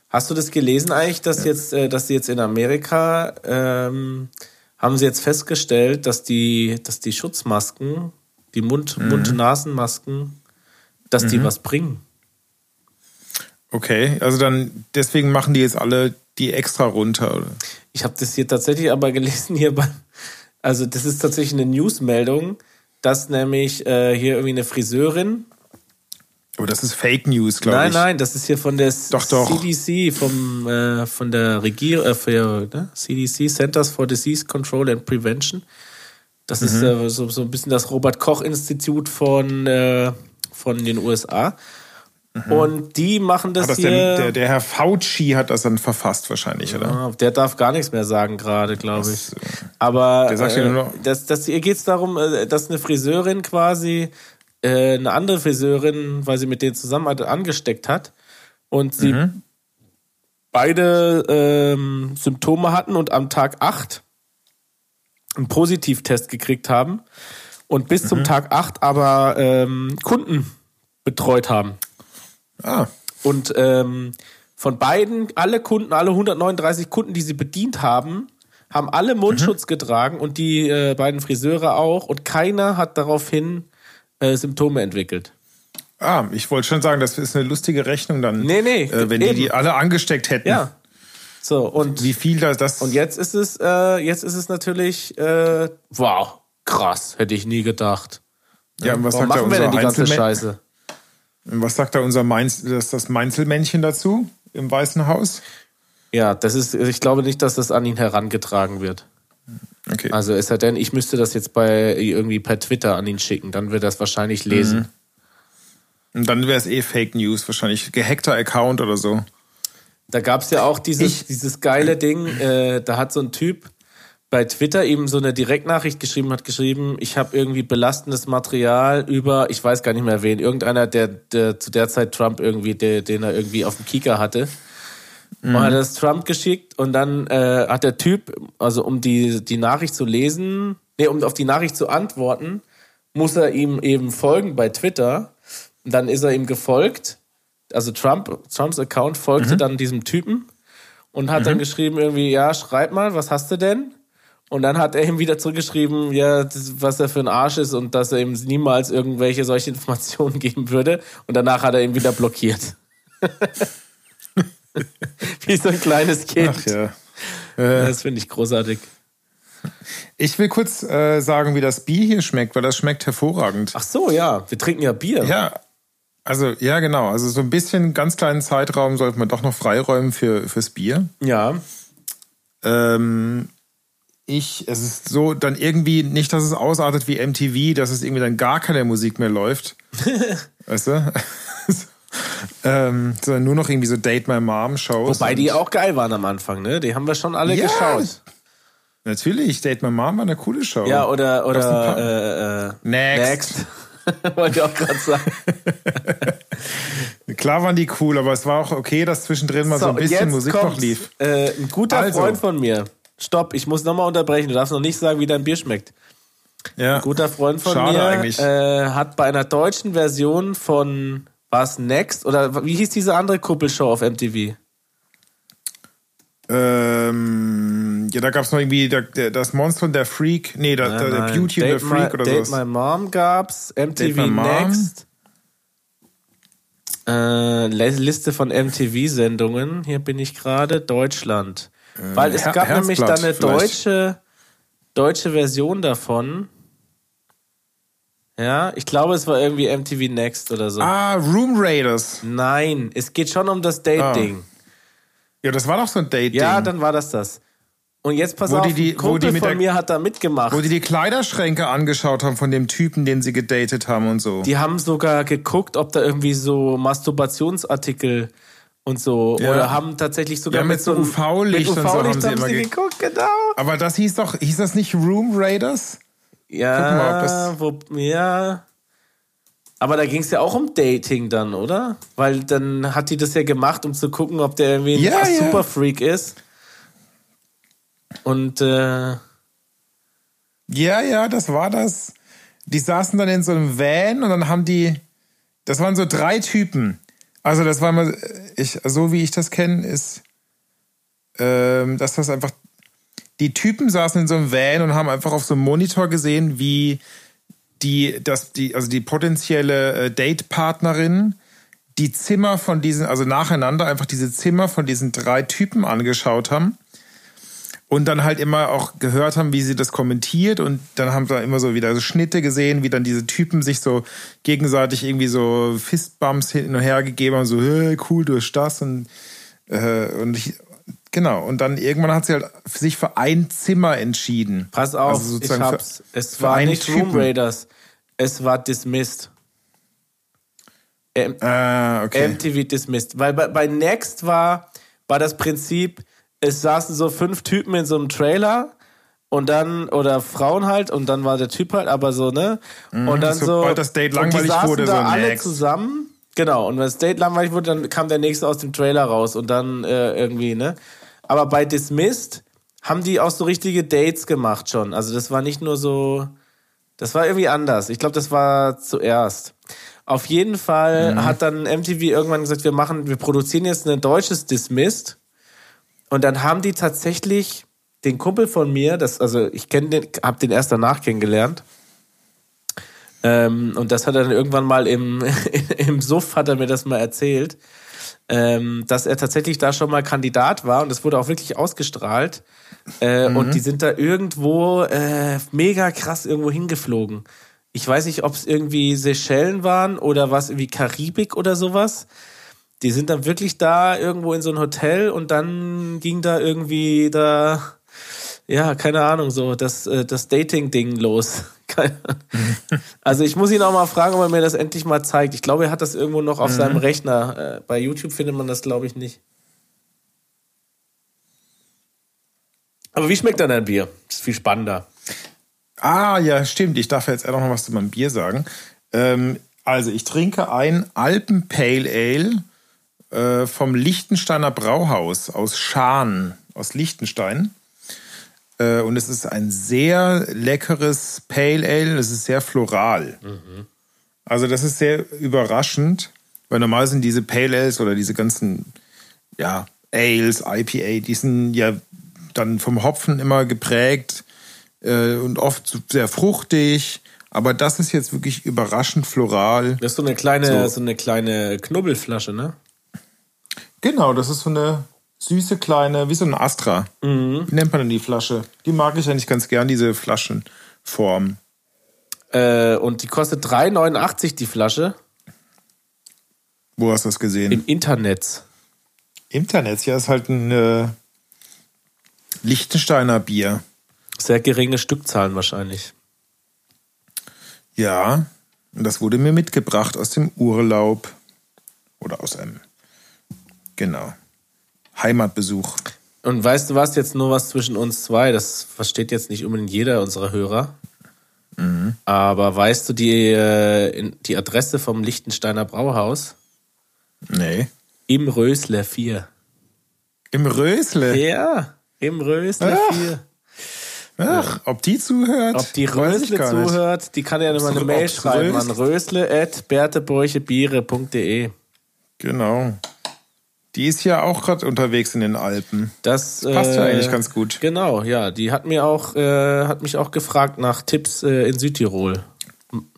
Hast du das gelesen eigentlich, dass ja. jetzt, äh, dass sie jetzt in Amerika ähm, haben sie jetzt festgestellt, dass die, dass die Schutzmasken, die Mund, mhm. Mund-Nasen-Masken, dass mhm. die was bringen? Okay, also dann deswegen machen die jetzt alle die extra runter. Oder? Ich habe das hier tatsächlich aber gelesen hier bei, also das ist tatsächlich eine Newsmeldung, dass nämlich äh, hier irgendwie eine Friseurin. Aber das ist Fake News, glaube ich. Nein, nein, das ist hier von der doch, doch. CDC, vom, äh, von der Regierung, äh, für, ne? CDC, Centers for Disease Control and Prevention. Das mhm. ist äh, so, so ein bisschen das Robert-Koch-Institut von, äh, von den USA. Mhm. Und die machen das, das hier. Der, der, der, Herr Fauci hat das dann verfasst wahrscheinlich, oder? Ja, der darf gar nichts mehr sagen gerade, glaube ich. Aber der sagt äh, ja nur noch das, das, hier geht es darum, äh, dass eine Friseurin quasi äh, eine andere Friseurin, weil sie mit denen zusammen angesteckt hat und sie mhm. beide ähm, Symptome hatten und am Tag 8 einen Positivtest gekriegt haben und bis mhm. zum Tag 8 aber ähm, Kunden betreut haben. Ah. Und ähm, von beiden, alle Kunden, alle 139 Kunden, die sie bedient haben, haben alle Mundschutz mhm. getragen und die äh, beiden Friseure auch. Und keiner hat daraufhin äh, Symptome entwickelt. Ah, ich wollte schon sagen, das ist eine lustige Rechnung dann. Nee, nee. Äh, wenn eben. die die alle angesteckt hätten. Ja. So, und Wie viel das, das Und jetzt ist es, äh, jetzt ist es natürlich, äh, wow, krass, hätte ich nie gedacht. ja, und was Warum sagt machen wir denn die ganze Scheiße? Was sagt da unser Mainz, das, das Mainzelmännchen dazu im Weißen Haus? Ja, das ist, ich glaube nicht, dass das an ihn herangetragen wird. Okay. Also es sei denn, ich müsste das jetzt bei irgendwie per Twitter an ihn schicken, dann wird er das wahrscheinlich lesen. Und dann wäre es eh Fake News, wahrscheinlich gehackter Account oder so. Da gab es ja auch dieses, Ich- dieses geile Ding, äh, da hat so ein Typ bei Twitter eben so eine Direktnachricht geschrieben, hat geschrieben, ich habe irgendwie belastendes Material über, ich weiß gar nicht mehr wen, irgendeiner, der, der zu der Zeit Trump irgendwie, der, den er irgendwie auf dem Kieker hatte. Und hat das Trump geschickt und dann äh, hat der Typ, also um die, die Nachricht zu lesen, nee, um auf die Nachricht zu antworten, muss er ihm eben folgen bei Twitter. Und dann ist er ihm gefolgt. Also Trump, Trumps Account folgte dann diesem Typen und hat dann geschrieben irgendwie, ja, schreib mal, was hast du denn? Und dann hat er ihm wieder zurückgeschrieben, ja, was er für ein Arsch ist und dass er ihm niemals irgendwelche solche Informationen geben würde. Und danach hat er ihn wieder blockiert. Wie so ein kleines Kind. Ach ja. Das finde ich großartig. Ich will kurz äh, sagen, wie das Bier hier schmeckt, weil das schmeckt hervorragend. Ach so, ja, wir trinken ja Bier. Ja, also ja, genau. Also so ein bisschen ganz kleinen Zeitraum sollte man doch noch freiräumen für fürs Bier. Ja. Ähm, ich, es ist so dann irgendwie nicht, dass es ausartet wie MTV, dass es irgendwie dann gar keine Musik mehr läuft. weißt du? ähm, sondern nur noch irgendwie so Date My Mom Shows. Wobei die auch geil waren am Anfang, ne? Die haben wir schon alle Ja. geschaut. Natürlich, Date My Mom war eine coole Show. Ja, oder, oder äh, äh, Next. Next. Wollte ich auch gerade sagen. Klar waren die cool, aber es war auch okay, dass zwischendrin mal so, ein bisschen Musik kommt, noch lief. Äh, ein guter Also. Freund von mir. Stopp, ich muss nochmal unterbrechen. Du darfst noch nicht sagen, wie dein Bier schmeckt. Ja. Ein guter Freund von Schade mir äh, hat bei einer deutschen Version von was Next oder wie hieß diese andere Kuppelshow auf MTV? Ähm, ja, da gab es noch irgendwie der, der, das Monster und der Freak. Nee, der, der, der Nein, Beauty und der Freak my, oder Date sowas. My Mom gab's, MTV Mom. Next. Äh, Liste von MTV-Sendungen. Hier bin ich gerade. Deutschland. Weil es Her- gab nämlich da Herzblatt eine vielleicht. deutsche, deutsche Version davon. Ja, ich glaube, es war irgendwie MTV Next oder so. Ah, Room Raiders. Nein, es geht schon um das Date-Ding. Ja, das war doch so ein Date-Ding. Ja, dann war das das. Und jetzt pass Wo auf, die- die- ein wo Kumpel von der- mir hat da mitgemacht. Wo die die Kleiderschränke angeschaut haben von dem Typen, den sie gedatet haben und so. Die haben sogar geguckt, ob da irgendwie so Masturbationsartikel und so Ja. oder haben tatsächlich sogar Ja, mit so einem- UV-Licht mit und so UV-Licht haben sie immer ge- geguckt, genau. Aber das hieß doch, hieß das nicht Room Raiders? Ja, mal, ob das- wo, ja. Aber da ging es ja auch um Dating dann, oder? Weil dann hat die das ja gemacht, um zu gucken, ob der irgendwie ein Ja, ja. Superfreak ist. Und äh, Ja, ja, das war das. Die saßen dann in so einem Van und dann haben die, das waren so drei Typen. Also das war mal, ich, so wie ich das kenne, ist, ähm, dass das einfach, die Typen saßen in so einem Van und haben einfach auf so einem Monitor gesehen, wie die, das, die, also die potenzielle äh, Date-Partnerin die Zimmer von diesen, also nacheinander einfach diese Zimmer von diesen drei Typen angeschaut haben und dann halt immer auch gehört haben, wie sie das kommentiert und dann haben wir immer so wieder so Schnitte gesehen, wie dann diese Typen sich so gegenseitig irgendwie so Fistbumps hin und her gegeben haben, so hey, cool durch das und äh, und ich, genau und dann irgendwann hat sie halt sich für ein Zimmer entschieden. pass auf, Also ich sozusagen für- hab's. es war nicht Room Typen. Raiders. Es war Dismissed. Ah, okay. MTV Dismissed. Weil bei, bei Next war, war das Prinzip, es saßen so fünf Typen in so einem Trailer und dann, oder Frauen halt, und dann war der Typ halt, aber so, ne? Und dann so. sobald das Date und die langweilig saßen wurde, da so alle next. zusammen. Genau, und wenn das Date langweilig wurde, dann kam der nächste aus dem Trailer raus und dann äh, irgendwie, ne? Aber bei Dismissed haben die auch so richtige Dates gemacht schon. Also das war nicht nur so, das war irgendwie anders. Ich glaube, das war zuerst. Auf jeden Fall hat dann MTV irgendwann gesagt, wir machen, wir produzieren jetzt ein deutsches Dismissed. Und dann haben die tatsächlich den Kumpel von mir, das, also ich kenne den, hab den erst danach kennengelernt. Ähm, und das hat er dann irgendwann mal im, im Suff, hat er mir das mal erzählt. ähm, dass er tatsächlich da schon mal Kandidat war und es wurde auch wirklich ausgestrahlt. Äh, mhm. Und die sind da irgendwo äh, mega krass irgendwo hingeflogen. Ich weiß nicht, ob es irgendwie Seychellen waren oder was, wie Karibik oder sowas. Die sind dann wirklich da irgendwo in so ein Hotel und dann ging da irgendwie da, ja, keine Ahnung, so das, äh, das Dating-Ding los. also ich muss ihn auch mal fragen, ob er mir das endlich mal zeigt. Ich glaube, er hat das irgendwo noch auf mhm. seinem Rechner. Äh, bei YouTube findet man das, glaube ich, nicht. Aber wie schmeckt dann dein Bier? Das ist viel spannender. Ah, ja, stimmt. Ich darf jetzt eher noch mal was zu meinem Bier sagen. Ähm, also, ich trinke ein Alpen Pale Ale äh, vom Lichtensteiner Brauhaus aus Schaan, aus Liechtenstein. Äh, und es ist ein sehr leckeres Pale Ale. Es ist sehr floral. Mhm. Also, das ist sehr überraschend, weil normal sind diese Pale Ales oder diese ganzen, ja, Ales, IPA, die sind ja dann vom Hopfen immer geprägt äh, und oft sehr fruchtig. Aber das ist jetzt wirklich überraschend floral. Das ist so eine kleine, so, so eine kleine Knubbelflasche, ne? Genau, das ist so eine süße kleine, wie so ein Astra. Mhm. Wie nennt man denn die Flasche? Die mag ich eigentlich ganz gern, diese Flaschenform. Äh, und die kostet 3,89 die Flasche. Wo hast du das gesehen? Im Internet. Internet, ja, ist halt ein äh, Lichtensteiner Bier. Sehr geringe Stückzahlen wahrscheinlich. Ja, und das wurde mir mitgebracht aus dem Urlaub. Oder aus einem, genau, Heimatbesuch. Und weißt du was, jetzt nur was zwischen uns zwei, das versteht jetzt nicht unbedingt jeder unserer Hörer. Mhm. Aber weißt du die, äh, die Adresse vom Lichtensteiner Brauhaus? Nee. Im Rösler 4. Im Rösle? Ja, im Rösler 4. Ach, ob die zuhört? Ob die Rösle zuhört, die kann ja mal eine Mail schreiben an rösle.berteburchebiere.de. Genau. Die ist ja auch gerade unterwegs in den Alpen. Das, das passt äh, ja eigentlich ganz gut. Genau, ja. Die hat mir auch, äh, hat mich auch gefragt nach Tipps äh, in Südtirol.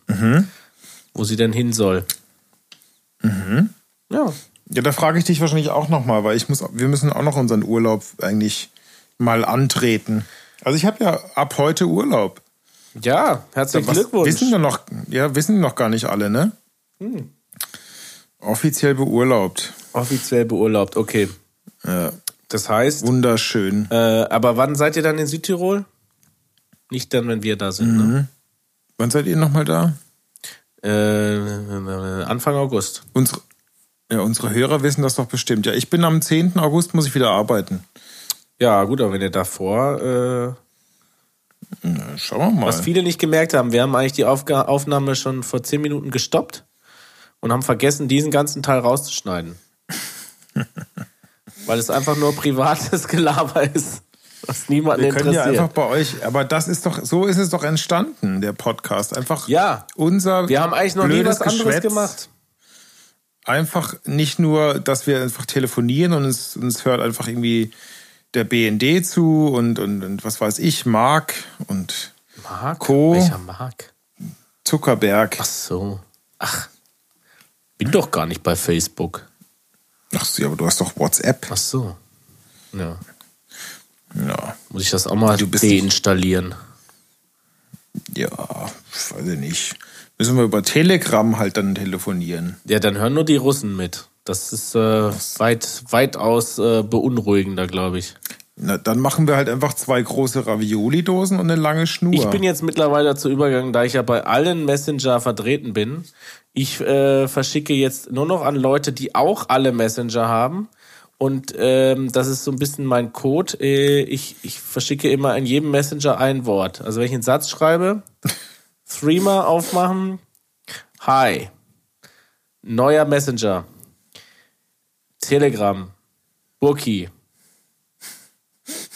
Mhm. Wo sie denn hin soll. Mhm. Ja. Ja, da frage ich dich wahrscheinlich auch nochmal, weil ich muss, wir müssen auch noch unseren Urlaub eigentlich mal antreten. Also ich habe ja ab heute Urlaub. Ja, herzlichen ja, Glückwunsch. Wissen wir noch, ja, wissen noch gar nicht alle, ne? Hm. Offiziell beurlaubt. Offiziell beurlaubt, okay. Ja. Das heißt. Wunderschön. Äh, aber wann seid ihr dann in Südtirol? Nicht dann, wenn wir da sind, ne? mhm. ne? Wann seid ihr nochmal da? Äh, Anfang August. Unsere, ja, unsere Hörer wissen das doch bestimmt. Ja, ich bin am 10. August, muss ich wieder arbeiten. Ja, gut, aber wenn ihr davor. Äh, Na, schauen wir mal. Was viele nicht gemerkt haben, wir haben eigentlich die Aufga Aufnahme schon vor zehn Minuten gestoppt und haben vergessen, diesen ganzen Teil rauszuschneiden. Weil es einfach nur privates Gelaber ist, was niemanden wir können interessiert. Ja einfach bei euch, aber das ist doch, so ist es doch entstanden, der Podcast. Einfach ja, unser. Wir haben eigentlich noch nie was anderes Geschwätz. gemacht. Einfach nicht nur, dass wir einfach telefonieren und es, uns hört einfach irgendwie der BND zu und, und, und was weiß ich, Mark und Mark? Co. Welcher Mark? Zuckerberg. Ach so. Ach, bin doch gar nicht bei Facebook. Ach so, aber du hast doch WhatsApp. Ach so. Ja. Ja. Muss ich das auch mal deinstallieren? Ja, weiß ich nicht. Müssen wir über Telegram halt dann telefonieren. Ja, dann hören nur die Russen mit. Das ist äh, weit, weitaus äh, beunruhigender, glaube ich. Na, dann machen wir halt einfach zwei große Ravioli-Dosen und eine lange Schnur. Ich bin jetzt mittlerweile dazu übergegangen, da ich ja bei allen Messenger vertreten bin. Ich äh, verschicke jetzt nur noch an Leute, die auch alle Messenger haben. Und ähm, das ist so ein bisschen mein Code. Äh, ich, ich verschicke immer in jedem Messenger ein Wort. Also wenn ich einen Satz schreibe, Threema aufmachen, Hi, neuer Messenger, Telegram, Burki,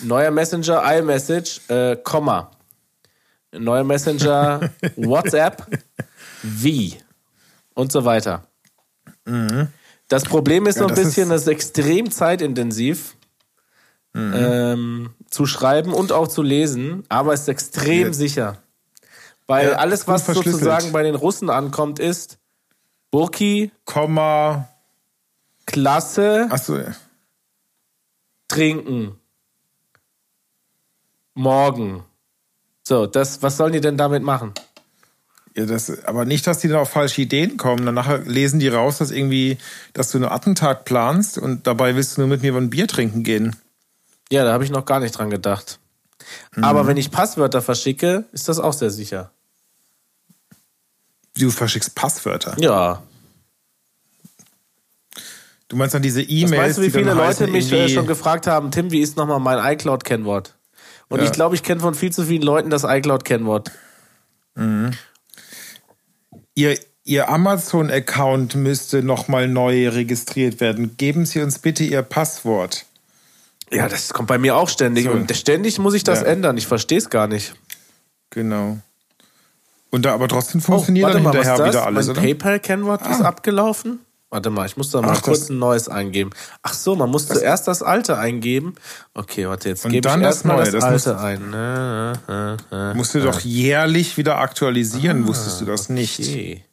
neuer Messenger, iMessage, äh, Komma, neuer Messenger, WhatsApp, wie und so weiter. Mhm. Das Problem ist ja, so ein bisschen, ist das ist extrem zeitintensiv mhm. ähm, zu schreiben und auch zu lesen, aber es ist extrem ja. sicher. Weil ja, alles, was sozusagen bei den Russen ankommt, ist Burki, Komma, Klasse, ja. trinken. Morgen. So, das, was sollen die denn damit machen? Ja, das, aber nicht, dass die dann auf falsche Ideen kommen. Dann nachher lesen die raus, dass irgendwie, dass du einen Attentat planst und dabei willst du nur mit mir ein Bier trinken gehen. Ja, da habe ich noch gar nicht dran gedacht. Aber wenn ich Passwörter verschicke, ist das auch sehr sicher. Du verschickst Passwörter. Ja. Du meinst dann diese Was E-Mails, weißt du, wie viele Leute mich äh, irgendwie- schon gefragt haben, Tim, wie ist nochmal mein iCloud-Kennwort? Und Ja. ich glaube, ich kenne von viel zu vielen Leuten das iCloud-Kennwort. Ihr, Ihr Amazon-Account müsste nochmal neu registriert werden. Geben Sie uns bitte Ihr Passwort. Ja, das kommt bei mir auch ständig. So. Und ständig muss ich das Ja. ändern. Ich verstehe es gar nicht. Genau. Und da aber trotzdem funktioniert dann Oh, was hinterher ist das? wieder alles, mein oder? Ah. PayPal-Kennwort ist abgelaufen. Warte mal, ich muss da mal Ach, kurz das- ein neues eingeben. Ach so, man muss zuerst das alte eingeben. Okay, warte, jetzt gebe ich das erstmal das, das alte ein. Äh, äh, äh, Musst du doch jährlich wieder aktualisieren, wusstest du das nicht? Ah, okay.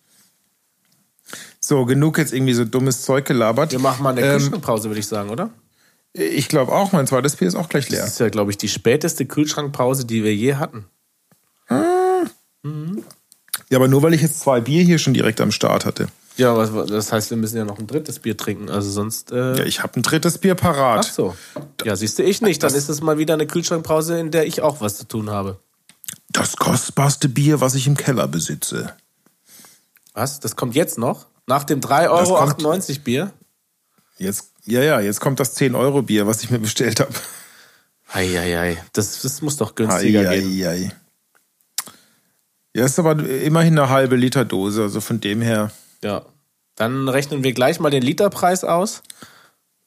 So, genug jetzt irgendwie so dummes Zeug gelabert. Wir machen mal eine Ähm, Kühlschrankpause, würde ich sagen, oder? Ich glaube auch, mein zweites Bier ist auch gleich Das leer. ist ja, glaube ich, die späteste Kühlschrankpause, die wir je hatten. Ja, aber nur weil ich jetzt zwei Bier hier schon direkt am Start hatte. Ja, was, das heißt, wir müssen ja noch ein drittes Bier trinken. Also sonst. Äh, Ja, ich habe ein drittes Bier parat. ach so. Ja, siehst du, ich nicht. Dann ist es mal wieder eine Kühlschrankpause, in der ich auch was zu tun habe. Das kostbarste Bier, was ich im Keller besitze. Was? Das kommt jetzt noch? Nach dem 3,98 Euro Bier? Jetzt, ja, ja, jetzt kommt das 10-Euro-Bier, was ich mir bestellt habe. Eieiei. Das, das muss doch günstiger gehen. Eieiei. Ja, ist aber immerhin eine halbe Liter Dose, also von dem her Ja. Dann rechnen wir gleich mal den Literpreis aus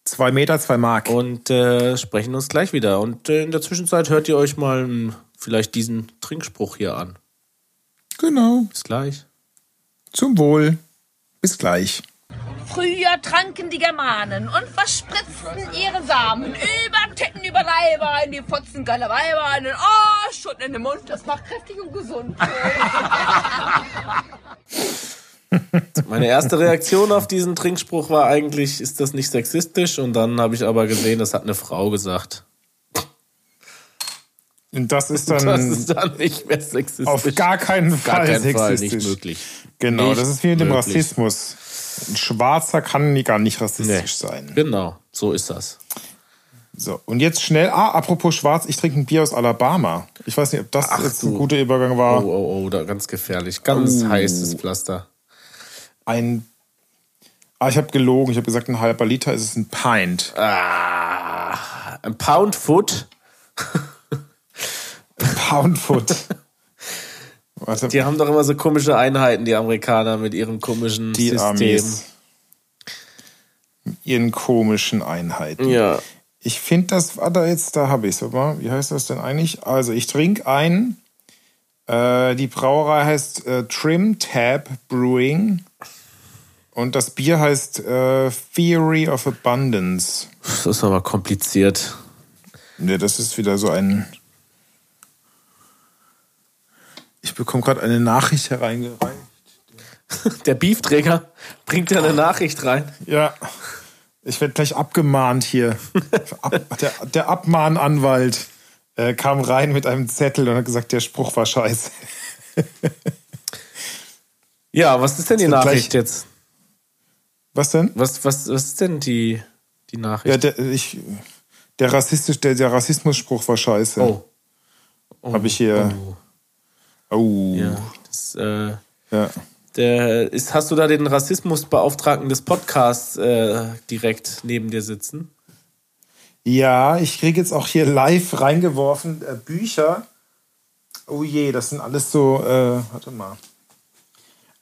zwei Meter, zwei Mark. und äh, sprechen uns gleich wieder. Und äh, in der Zwischenzeit hört ihr euch mal mh, vielleicht diesen Trinkspruch hier an. Genau. Bis gleich. Zum Wohl. Bis gleich. Früher tranken die Germanen und verspritzten ihre Samen über Titten, über Leiber, in die Fotzen geiler Weiber, in den Arsch und in den Mund. Das macht kräftig und gesund. Meine erste Reaktion auf diesen Trinkspruch war eigentlich, ist das nicht sexistisch? Und dann habe ich aber gesehen, das hat eine Frau gesagt. Und das ist dann Das ist dann nicht mehr sexistisch. auf gar keinen Auf gar Fall keinen Fall sexistisch. nicht möglich. Genau, Nicht das ist wie mit dem möglich. Rassismus. Ein Schwarzer kann gar nicht Nee. rassistisch sein. Genau, so ist das. So, und jetzt schnell, ah, apropos Schwarz, ich trinke ein Bier aus Alabama. Ich weiß nicht, ob das Ach jetzt ein guter Übergang war. Oh, oh, oh, da ganz gefährlich. Ganz Oh. heißes Pflaster. Ein, ah, ich habe gelogen, ich habe gesagt, ein halber Liter ist es ein Pint. Ah, ein Pound Foot. Pound Foot. Warte, Die haben doch immer so komische Einheiten, die Amerikaner mit ihrem komischen die System. Mit Ihren komischen Einheiten. Ja. Ich finde das, warte jetzt, da habe ich es. Wie heißt das denn eigentlich? Also ich trinke ein, äh, die Brauerei heißt äh, Trim Tab Brewing und das Bier heißt äh, Theory of Abundance. Das ist aber kompliziert. Ne, das ist wieder so ein... Ich bekomme gerade eine Nachricht hereingereicht. Der Beefträger bringt ja eine Nachricht rein. Ja, ich werde gleich abgemahnt hier. Ab, der, der Abmahnanwalt äh, kam rein mit einem Zettel und hat gesagt, der Spruch war scheiße. Ja, was ist denn die Nachricht gleich- jetzt? Was denn? Was, was, was ist denn die, die Nachricht? Ja, der, ich, der, Rassistisch, der, der Rassismusspruch war scheiße. oh. oh. Habe ich hier. Oh. Ja, das, äh, Ja. der, ist, hast du da den Rassismusbeauftragten des Podcasts äh, direkt neben dir sitzen? Ja, ich kriege jetzt auch hier live reingeworfen äh, Bücher. Oh je, das sind alles so. Äh, warte mal.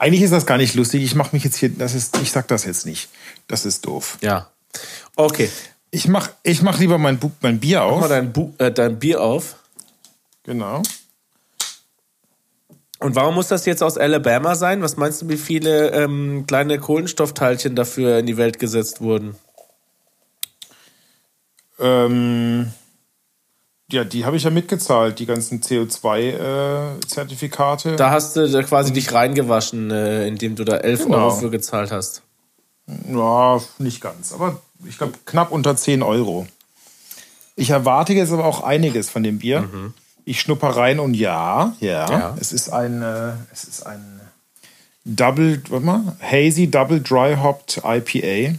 Eigentlich ist das gar nicht lustig. Ich mache mich jetzt hier. Das ist. Ich sag das jetzt nicht. Das ist doof. Ja. Okay. Ich mach, ich mach lieber mein, Bu mein Bier Mach mal auf. dein, Bu äh, dein Bier auf. Genau. Und warum muss das jetzt aus Alabama sein? Was meinst du, wie viele ähm, kleine Kohlenstoffteilchen dafür in die Welt gesetzt wurden? Ähm, ja, die habe ich ja mitgezahlt, die ganzen CO2-Zertifikate. Da hast du da quasi dich reingewaschen, äh, indem du da 11 Genau. Euro für gezahlt hast. Ja, nicht ganz, aber ich glaube knapp unter 10 Euro. Ich erwarte jetzt aber auch einiges von dem Bier. Ich schnupper rein und ja, ja, Ja. es ist ein, äh, es ist ein Double, warte mal, Hazy Double Dry Hopped IPA.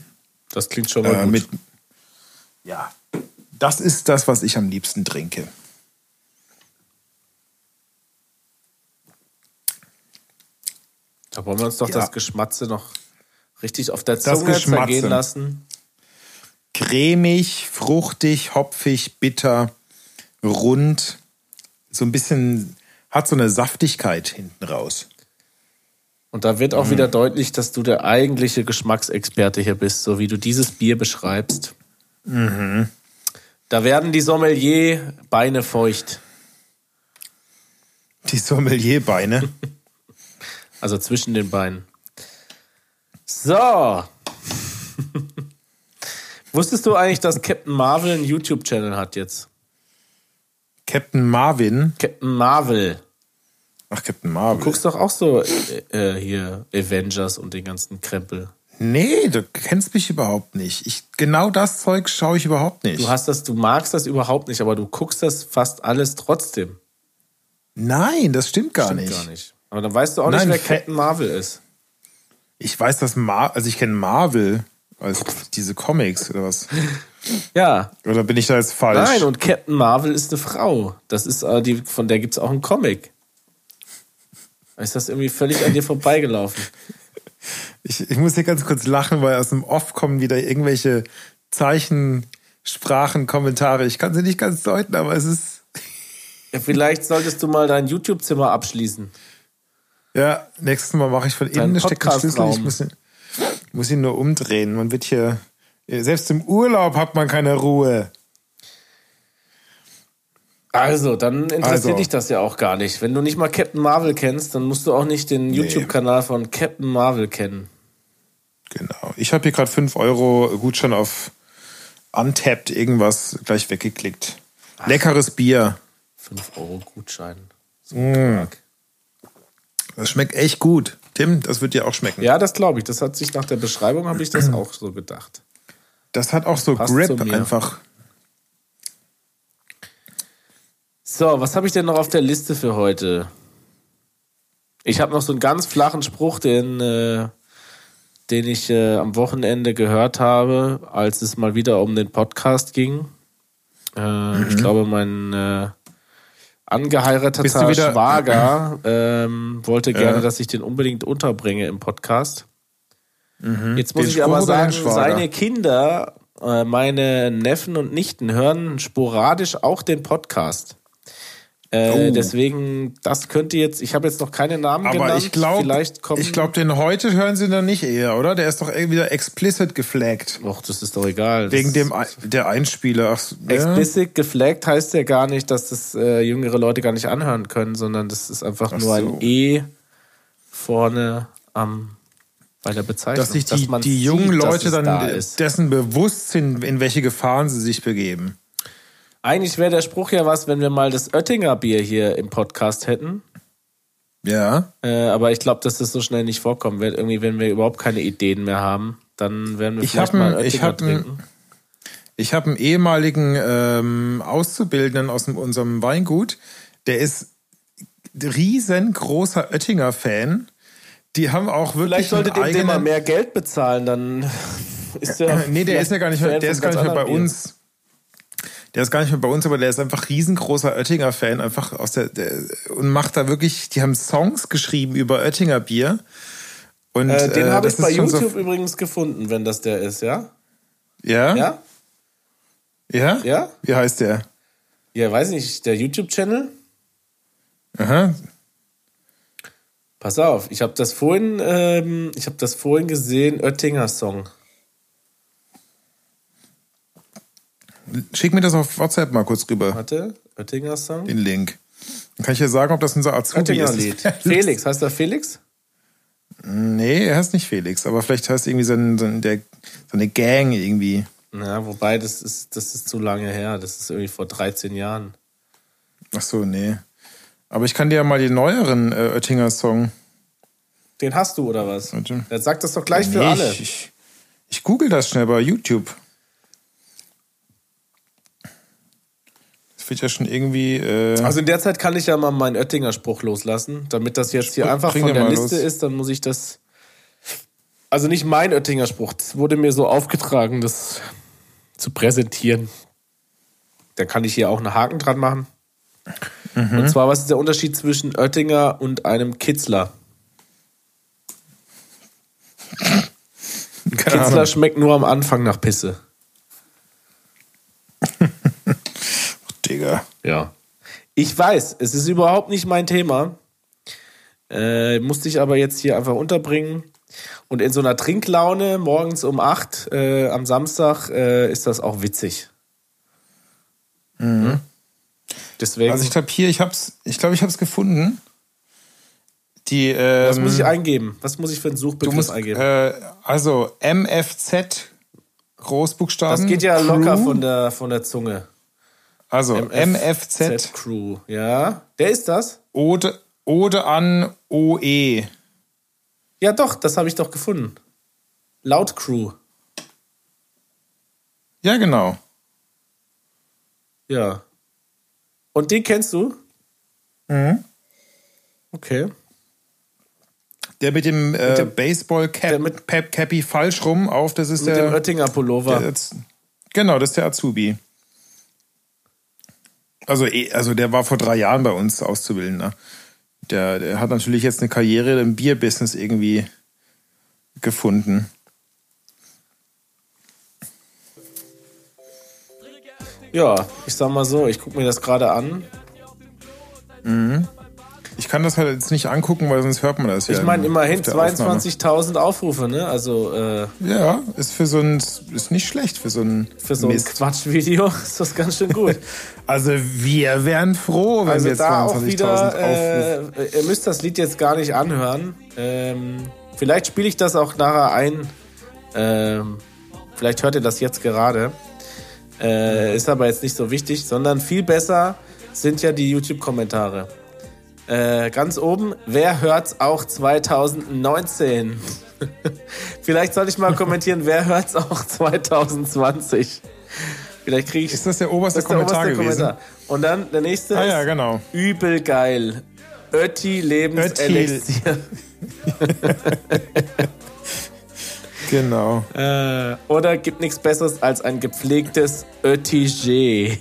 Das klingt schon mal Äh, gut. mit, ja, das ist das, was ich am liebsten trinke. da wollen wir uns doch Ja. das Geschmatze noch richtig auf der Zunge zergehen lassen. Cremig, fruchtig, hopfig, bitter, rund, so ein bisschen, hat so eine Saftigkeit hinten raus. Und da wird auch wieder deutlich, dass du der eigentliche Geschmacksexperte hier bist, so wie du dieses Bier beschreibst. Da werden die Sommelier-Beine feucht. Die Sommelierbeine. Also zwischen den Beinen. So. Wusstest du eigentlich, dass Captain Marvel einen YouTube-Channel hat jetzt? Captain Marvin. Captain Marvel. Ach, Captain Marvel. Guckst doch auch so äh, äh, hier Avengers und den ganzen Krempel. Nee, du kennst mich überhaupt nicht. Ich, genau das Zeug schaue ich überhaupt nicht. Du hast das, du magst das überhaupt nicht, aber du guckst das fast alles trotzdem. Nein, das stimmt gar Stimmt nicht. gar nicht. Aber dann weißt du auch Nein, nicht, wer Captain Marvel ist. Ich weiß, dass Mar also ich kenne Marvel als diese Comics oder was. Ja. Oder bin ich da jetzt falsch? Nein, und Captain Marvel ist eine Frau. Das ist äh, die, von der gibt es auch einen Comic. Ist das irgendwie völlig an dir vorbeigelaufen? Ich, ich muss hier ganz kurz lachen, weil aus dem Off kommen wieder irgendwelche Zeichensprachen, Kommentare. Ich kann sie nicht ganz deuten, aber es ist. Ja, vielleicht solltest du mal dein YouTube-Zimmer abschließen. Ja, nächstes Mal mache ich von innen steckt ein Schlüssel. Ich muss, muss ihn nur umdrehen. Man wird hier. Selbst im Urlaub hat man keine Ruhe. Also, dann interessiert Also. dich das ja auch gar nicht. Wenn du nicht mal Captain Marvel kennst, dann musst du auch nicht den YouTube-Kanal von Captain Marvel kennen. Genau. Ich habe hier gerade 5 Euro Gutschein auf Untapped irgendwas gleich weggeklickt. Leckeres Bier. 5 Euro Gutschein. So Mm. Das schmeckt echt gut. Tim, das wird dir auch schmecken. Ja, das glaube ich. Das hat sich nach der Beschreibung, habe ich das auch so gedacht. Das hat auch so Passt Grip einfach. So, was habe ich denn noch auf der Liste für heute? Ich habe noch so einen ganz flachen Spruch, den, äh, den ich äh, am Wochenende gehört habe, als es mal wieder um den Podcast ging. Äh, Mhm. Ich glaube, mein äh, angeheirateter Schwager ähm, wollte gerne, dass ich den unbedingt unterbringe im Podcast. Jetzt muss Den ich aber Spruch den sagen, seine Kinder, äh, meine Neffen und Nichten, hören sporadisch auch den Podcast. Äh, Oh. Deswegen, das könnte jetzt, ich habe jetzt noch keine Namen Aber genannt. ich glaube, vielleicht kommen. ich glaube, den heute hören sie dann nicht eher, oder? Der ist doch irgendwie wieder explicit geflaggt. Och, das ist doch egal. Wegen das, dem der Einspieler. Ach, ja. Explicit geflaggt heißt ja gar nicht, dass das äh, jüngere Leute gar nicht anhören können, sondern das ist einfach Ach nur ein so. E vorne am bei der Bezeichnung. Dass sich die, man die jungen sieht, dass Leute dann da dessen bewusst sind, in welche Gefahren sie sich begeben. Eigentlich wäre der Spruch ja was, wenn wir mal das Oettinger Bier hier im Podcast hätten. Ja. Äh, aber ich glaube, dass das so schnell nicht vorkommen wird. Irgendwie, wenn wir überhaupt keine Ideen mehr haben, dann werden wir Ich vielleicht mal ich Oettinger hab ein- trinken. Ich habe einen ehemaligen ähm, Auszubildenden aus dem, unserem Weingut, der ist riesengroßer Oettinger-Fan. Die haben auch wirklich Vielleicht solltet einen ihr dem mal mehr Geld bezahlen, dann ist der. Nee, der ist ja gar nicht mehr, der ist gar nicht mehr bei anderen uns. Der ist gar nicht mehr bei uns, aber der ist einfach riesengroßer Oettinger-Fan, einfach aus der, der und macht da wirklich, die haben Songs geschrieben über Oettinger Bier. Und. Äh, den äh, habe ich bei schon so- YouTube übrigens gefunden, wenn das der ist, ja? ja? Ja? Ja? Ja? Wie heißt der? Ja, weiß nicht, der YouTube-Channel? Aha. Pass auf, ich habe das vorhin, ähm, ich habe das vorhin gesehen, Oettinger Song. Schick mir das auf WhatsApp mal kurz rüber, Warte, Oettinger Song? den Link. Dann kann ich dir sagen, ob das unser Azubi Oettinger ist. Lied. Felix, heißt der Felix? Nee, er heißt nicht Felix, aber vielleicht heißt irgendwie sein, sein, der, seine Gang irgendwie. Ja, wobei, das ist, das ist zu lange her. Das ist irgendwie vor 13 Jahren. Ach so, nee. Aber ich kann dir ja mal den neueren äh, Oettinger Song. Den hast du oder was? Dann sag das doch gleich für Nee, alle. Ich, ich, Ich google das schnell bei YouTube. Wird ja schon irgendwie. Äh, Also in der Zeit kann ich ja mal meinen Oettinger Spruch loslassen. Damit das jetzt hier Spruch, einfach bring von der Liste los. ist, dann muss ich das. Also nicht mein Oettinger Spruch, das wurde mir so aufgetragen, das zu präsentieren. Da kann ich hier auch einen Haken dran machen. Mhm. Und zwar, was ist der Unterschied zwischen Oettinger und einem Kitzler? keine Kitzler Ahnung. schmeckt nur am Anfang nach Pisse. Ja. Ich weiß, es ist überhaupt nicht mein Thema. Äh, musste ich aber jetzt hier einfach unterbringen. Und in so einer Trinklaune morgens um 8 äh, am Samstag äh, ist das auch witzig. Hm? Deswegen, Also ich glaube hier, ich hab's, ich glaube, ich hab's gefunden. Die, ähm, was muss ich eingeben? Was muss ich für einen Suchbegriff musst, eingeben? äh, also MFZ Großbuchstaben. das geht ja locker Crew. von der, von der Zunge. Also MFZ Crew. Ja, der ist das? Ode, Ode an OE. Ja, doch, das habe ich doch gefunden. Laut Crew. Ja, genau. Ja. Und den kennst du? Mhm. Okay. Der mit dem, äh, dem- Baseball der Cap, mit- Pep Cappy falsch rum auf, das ist Mit dem der, Oettinger Pullover. der jetzt, genau, das ist der Azubi. Also, eh- also der war vor drei Jahren bei uns Auszubildender. Der, der hat natürlich jetzt eine Karriere im Bierbusiness irgendwie gefunden. Ja, ich sag mal so, ich gucke mir das gerade an. Ich kann das halt jetzt nicht angucken, weil sonst hört man das ja. Ich meine, im- immerhin auf der Aufnahme. 22.000 Aufrufe, ne? Also äh, Ja, ist für so ein, ist nicht schlecht für so ein für so ein. Quatschvideo ist das ganz schön gut. Also wir wären froh, wenn Also wir jetzt da auch 22.000 wieder, Aufrufe. äh, ihr müsst das Lied jetzt gar nicht anhören. Ähm, vielleicht spiele ich das auch nachher ein. Ähm, vielleicht hört ihr das jetzt gerade. Äh, ist aber jetzt nicht so wichtig, sondern viel besser sind ja die YouTube-Kommentare. Äh, ganz oben, wer hört's auch 2019? Vielleicht sollte ich mal kommentieren, wer hört's auch 2020? Vielleicht kriege ich. Ist das der oberste das der Kommentar oberste gewesen? Kommentar. Und dann der nächste Ah ja, ist genau. übel geil. Ötti Lebenselixier. Genau. Äh, oder gibt nichts Besseres als ein gepflegtes Ötti-G.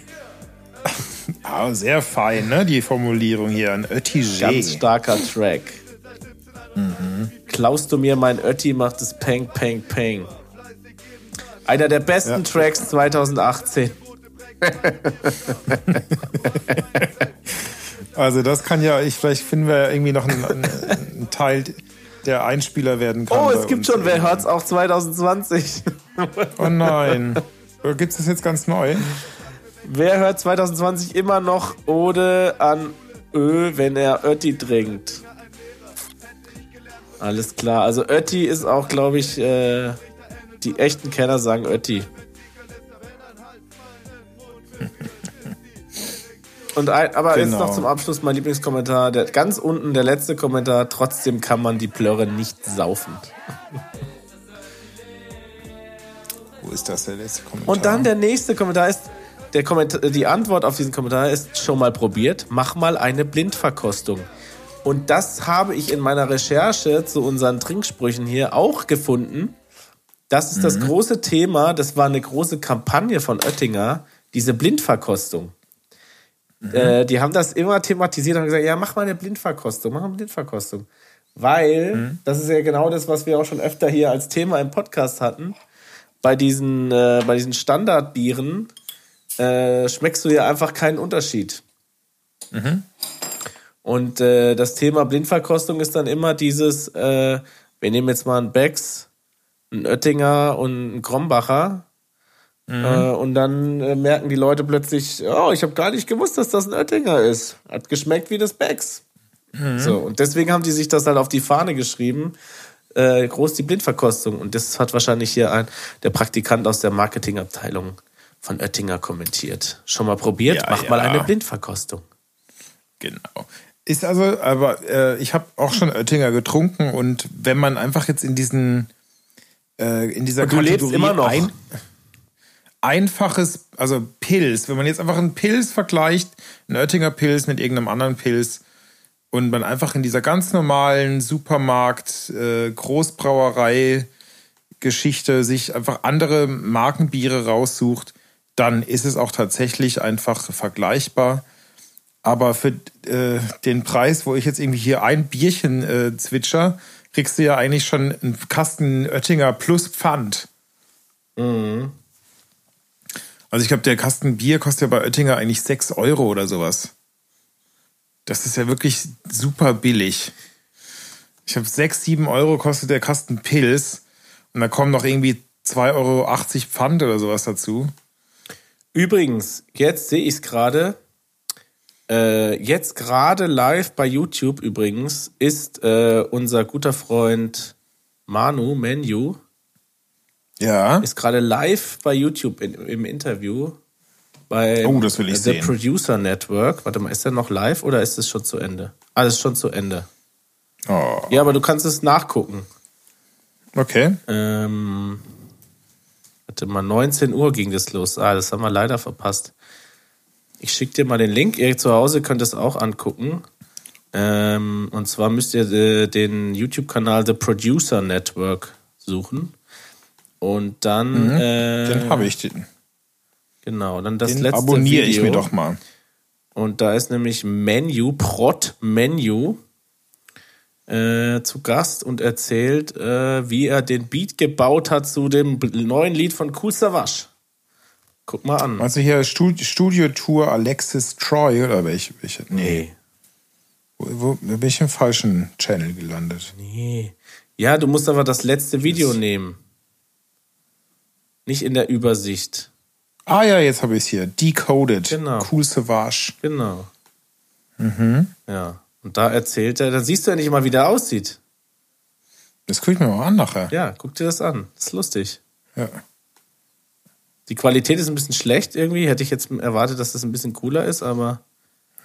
Ah, sehr fein, ne? Die Formulierung hier. Ein Ötti Ganz starker Track. Klaust du mir mein Ötti, macht es Peng, Peng, Peng. Einer der besten Ja. Tracks 2018. Also das kann ja, ich vielleicht finden wir irgendwie noch einen, einen, Teil, der Einspieler werden kann. Oh, es gibt schon, wer hört's auch 2020? Oh nein. Gibt es das jetzt ganz neu? Wer hört 2020 immer noch Ode an Ö, wenn er Ötti trinkt? Alles klar. Also Ötti ist auch, glaube ich, äh, die echten Kenner sagen Ötti. Und ein, aber jetzt Genau. noch zum Abschluss mein Lieblingskommentar. Der, ganz unten der letzte Kommentar. Trotzdem kann man die Plörre nicht saufen. Wo ist das der letzte Kommentar? Und dann der nächste Kommentar ist, der Kommentar, die Antwort auf diesen Kommentar ist schon mal probiert, mach mal eine Blindverkostung. Und das habe ich in meiner Recherche zu unseren Trinksprüchen hier auch gefunden. Das ist das große Thema, das war eine große Kampagne von Oettinger, diese Blindverkostung. Äh, die haben das immer thematisiert und gesagt, ja, mach mal eine Blindverkostung, mach mal eine Blindverkostung. Weil, das ist ja genau das, was wir auch schon öfter hier als Thema im Podcast hatten bei diesen, äh, bei diesen Standardbieren äh, schmeckst du ja einfach keinen Unterschied. Und äh, das Thema Blindverkostung ist dann immer dieses, äh, wir nehmen jetzt mal einen Becks, einen Oettinger und einen Krombacher. Äh, und dann äh, merken die Leute plötzlich, oh, ich habe gar nicht gewusst, dass das ein Oettinger ist. Hat geschmeckt wie das Becks. So, und deswegen haben die sich das halt auf die Fahne geschrieben, äh, groß die Blindverkostung. Und das hat wahrscheinlich hier ein, der Praktikant aus der Marketingabteilung von Oettinger kommentiert. Schon mal probiert? Ja, Mach mal ja. eine Blindverkostung. Genau. Ist also, aber äh, ich habe auch schon Oettinger getrunken und wenn man einfach jetzt in diesen äh, in dieser Und du lebst Kategorie immer noch. Ein, einfaches, also Pilz. Wenn man jetzt einfach einen Pilz vergleicht, einen Oettinger Pilz mit irgendeinem anderen Pilz und man einfach in dieser ganz normalen Supermarkt, äh, Großbrauerei Geschichte sich einfach andere Markenbiere raussucht, dann ist es auch tatsächlich einfach vergleichbar. Aber für äh, den Preis, wo ich jetzt irgendwie hier ein Bierchen äh, zwitscher, kriegst du ja eigentlich schon einen Kasten Oettinger plus Pfand. Also ich glaube, der Kasten Bier kostet ja bei Oettinger eigentlich 6 Euro oder sowas. Das ist ja wirklich super billig. Ich habe 6, 7 Euro kostet der Kasten Pilz und da kommen noch irgendwie 2,80 Euro Pfand oder sowas dazu. Übrigens, jetzt sehe ich es gerade. Äh, jetzt gerade live bei YouTube übrigens ist äh, unser guter Freund Manu Menu Ja. ist gerade live bei YouTube in, im Interview bei Oh, das will ich The sehen. Producer Network. Warte mal, ist er noch live oder ist es schon zu Ende? Ah, das ist schon zu Ende. Oh, Ja, aber du kannst es nachgucken. okay. Ähm, warte mal, 19 Uhr ging das los. Ah, das haben wir leider verpasst. Ich schicke dir mal den Link. Ihr zu Hause könnt es auch angucken. Ähm, und zwar müsst ihr äh, den YouTube-Kanal The Producer Network suchen. Und dann, äh, Den habe ich. Den, genau, dann das den letzte abonniere Video. ich mir doch mal. Und da ist nämlich Menu, Prot Menu, äh, zu Gast und erzählt, äh, wie er den Beat gebaut hat zu dem neuen Lied von Kool Savas. Guck mal an. Also hier Studio, Studio Tour Alexis Troy oder welche? welche Nee. Wo, wo bin ich im falschen Channel gelandet? Nee. Ja, du musst aber das letzte Video nehmen. Nicht in der Übersicht. Ah ja, jetzt habe ich es hier. Decoded. Genau. Cool Savage. Genau. Ja. Und da erzählt er, dann siehst du ja nicht mal, wie der aussieht. Das gucke ich mir mal an nachher. Ja, guck dir das an. Das ist lustig. Ja. Die Qualität ist ein bisschen schlecht irgendwie. Hätte ich jetzt erwartet, dass das ein bisschen cooler ist, aber.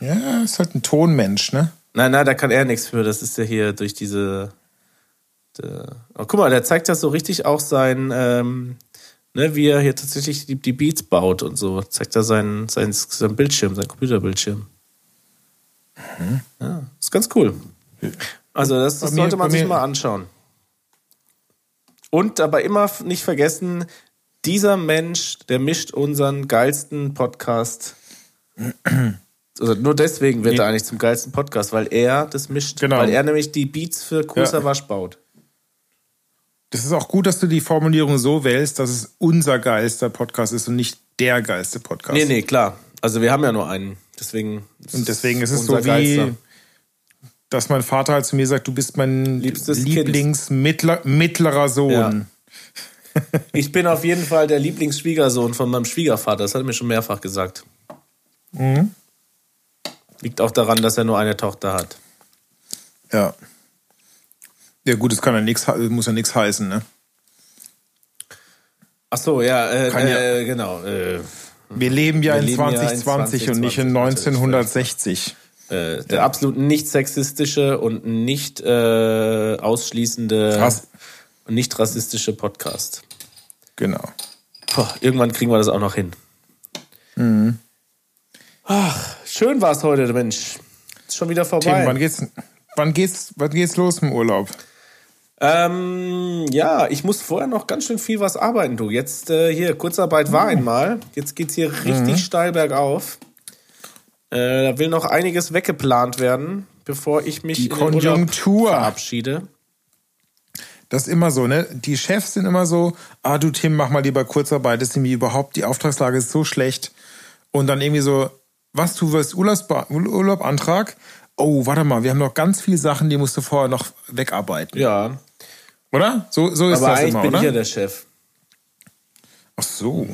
Ja, ist halt ein Tonmensch, ne? Nein, nein, da kann er nichts für. Das ist ja hier durch diese. Oh, guck mal, der zeigt das so richtig auch sein, ähm, ne, wie er hier tatsächlich die, die Beats baut und so. Zeigt er seinen, seinen, seinen Bildschirm, seinen Computerbildschirm. Ja, ist ganz cool. Also, das, das sollte man sich mal anschauen. Und aber immer nicht vergessen, dieser Mensch, der mischt unseren geilsten Podcast. Also nur deswegen wird Nee. er eigentlich zum geilsten Podcast, weil er das mischt. Genau. Weil er nämlich die Beats für Kool Ja. Savas baut. Das ist auch gut, dass du die Formulierung so wählst, dass es unser geilster Podcast ist und nicht der geilste Podcast. Nee, nee, klar. Also wir haben ja nur einen. Deswegen Und deswegen ist es so wie, geilster. dass mein Vater halt zu mir sagt, du bist mein Liebstes. Lieblingsmittlerer Sohn. Ja. Ich bin auf jeden Fall der Lieblingsschwiegersohn von meinem Schwiegervater. Das hat er mir schon mehrfach gesagt. Mhm. Liegt auch daran, dass er nur eine Tochter hat. Ja. Ja, gut, das kann ja nichts, muss ja nichts heißen, ne? Ach so, ja, äh, Kann ja- äh, genau. Äh, Wir leben ja Wir in leben ja in 2020 und nicht in 2020, 1960. äh, der absolut nicht sexistische und nicht äh, ausschließende und nicht rassistische Podcast. Genau. Boah, irgendwann kriegen wir das auch noch hin. Mhm. Ach, schön war es heute, Mensch. Ist schon wieder Tim, vorbei. wann geht's, wann geht's, wann geht's los im Urlaub? Ähm, ja, ich muss vorher noch ganz schön viel was arbeiten, du. Jetzt äh, hier, Kurzarbeit Oh. war einmal. Jetzt geht's hier richtig Mhm. steil bergauf. Äh, da will noch einiges weggeplant werden, bevor ich mich Die Konjunktur. verabschiede. Das ist immer so, ne? Die Chefs sind immer so, ah du Tim, mach mal lieber Kurzarbeit, das ist nämlich überhaupt, die Auftragslage ist so schlecht. Und dann irgendwie so, was, du wirst Urlaubantrag? Oh, warte mal, wir haben noch ganz viele Sachen, die musst du vorher noch wegarbeiten. Ja, Oder? So, so ist aber das eigentlich immer, bin oder? ich ja der Chef. Ach so.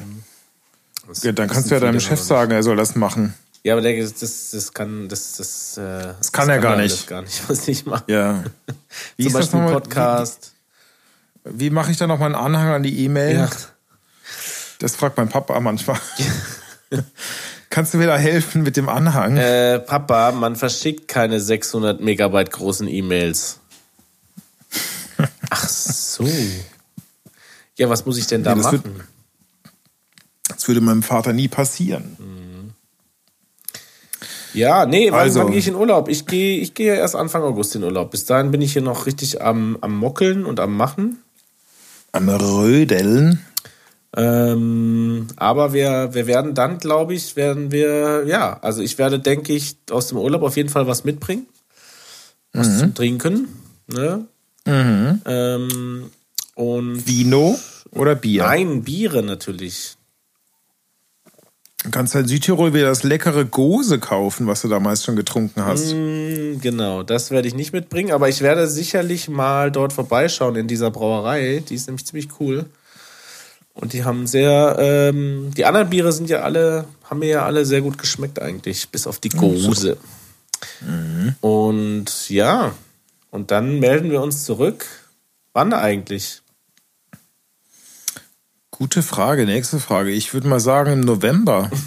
Das Ja, dann wissen kannst du ja deinem Chef noch sagen, er soll das machen. Ja, aber der, das, das kann, das, das, äh, das kann er gar nicht. alles gar nicht, was ich mache. Ja. Wie Zum ist das Beispiel nochmal? Podcast. Wie, wie mache ich da nochmal einen Anhang an die E-Mail? Ja. Das fragt mein Papa manchmal. Kannst du mir da helfen mit dem Anhang? Äh, Papa, man verschickt keine 600 Megabyte großen E-Mails. So. Ja, was muss ich denn da Ja, das machen? wird- Das würde meinem Vater nie passieren. Ja, nee, wann, Also- wann gehe ich in Urlaub? Ich gehe ich gehe ja erst Anfang August in Urlaub. Bis dahin bin ich hier noch richtig am, am Mockeln und am Machen. Am Rödeln. Ähm, aber wir, wir werden dann, glaube ich, werden wir, ja, also ich werde, denke ich, aus dem Urlaub auf jeden Fall was mitbringen. Was zum Trinken. Ne? Ähm, und Vino oder Bier. nein, Biere natürlich. Du kannst halt in Südtirol wieder das leckere Gose kaufen, was du damals schon getrunken hast. Mm, Genau, das werde ich nicht mitbringen, aber ich werde sicherlich mal dort vorbeischauen in dieser Brauerei. Die ist nämlich ziemlich cool. Und die haben sehr, ähm, die anderen Biere sind ja alle, haben mir ja alle sehr gut geschmeckt eigentlich, bis auf die Gose. Und ja, und dann melden wir uns zurück. Wann eigentlich? Gute Frage, nächste Frage. Ich würde mal sagen im November.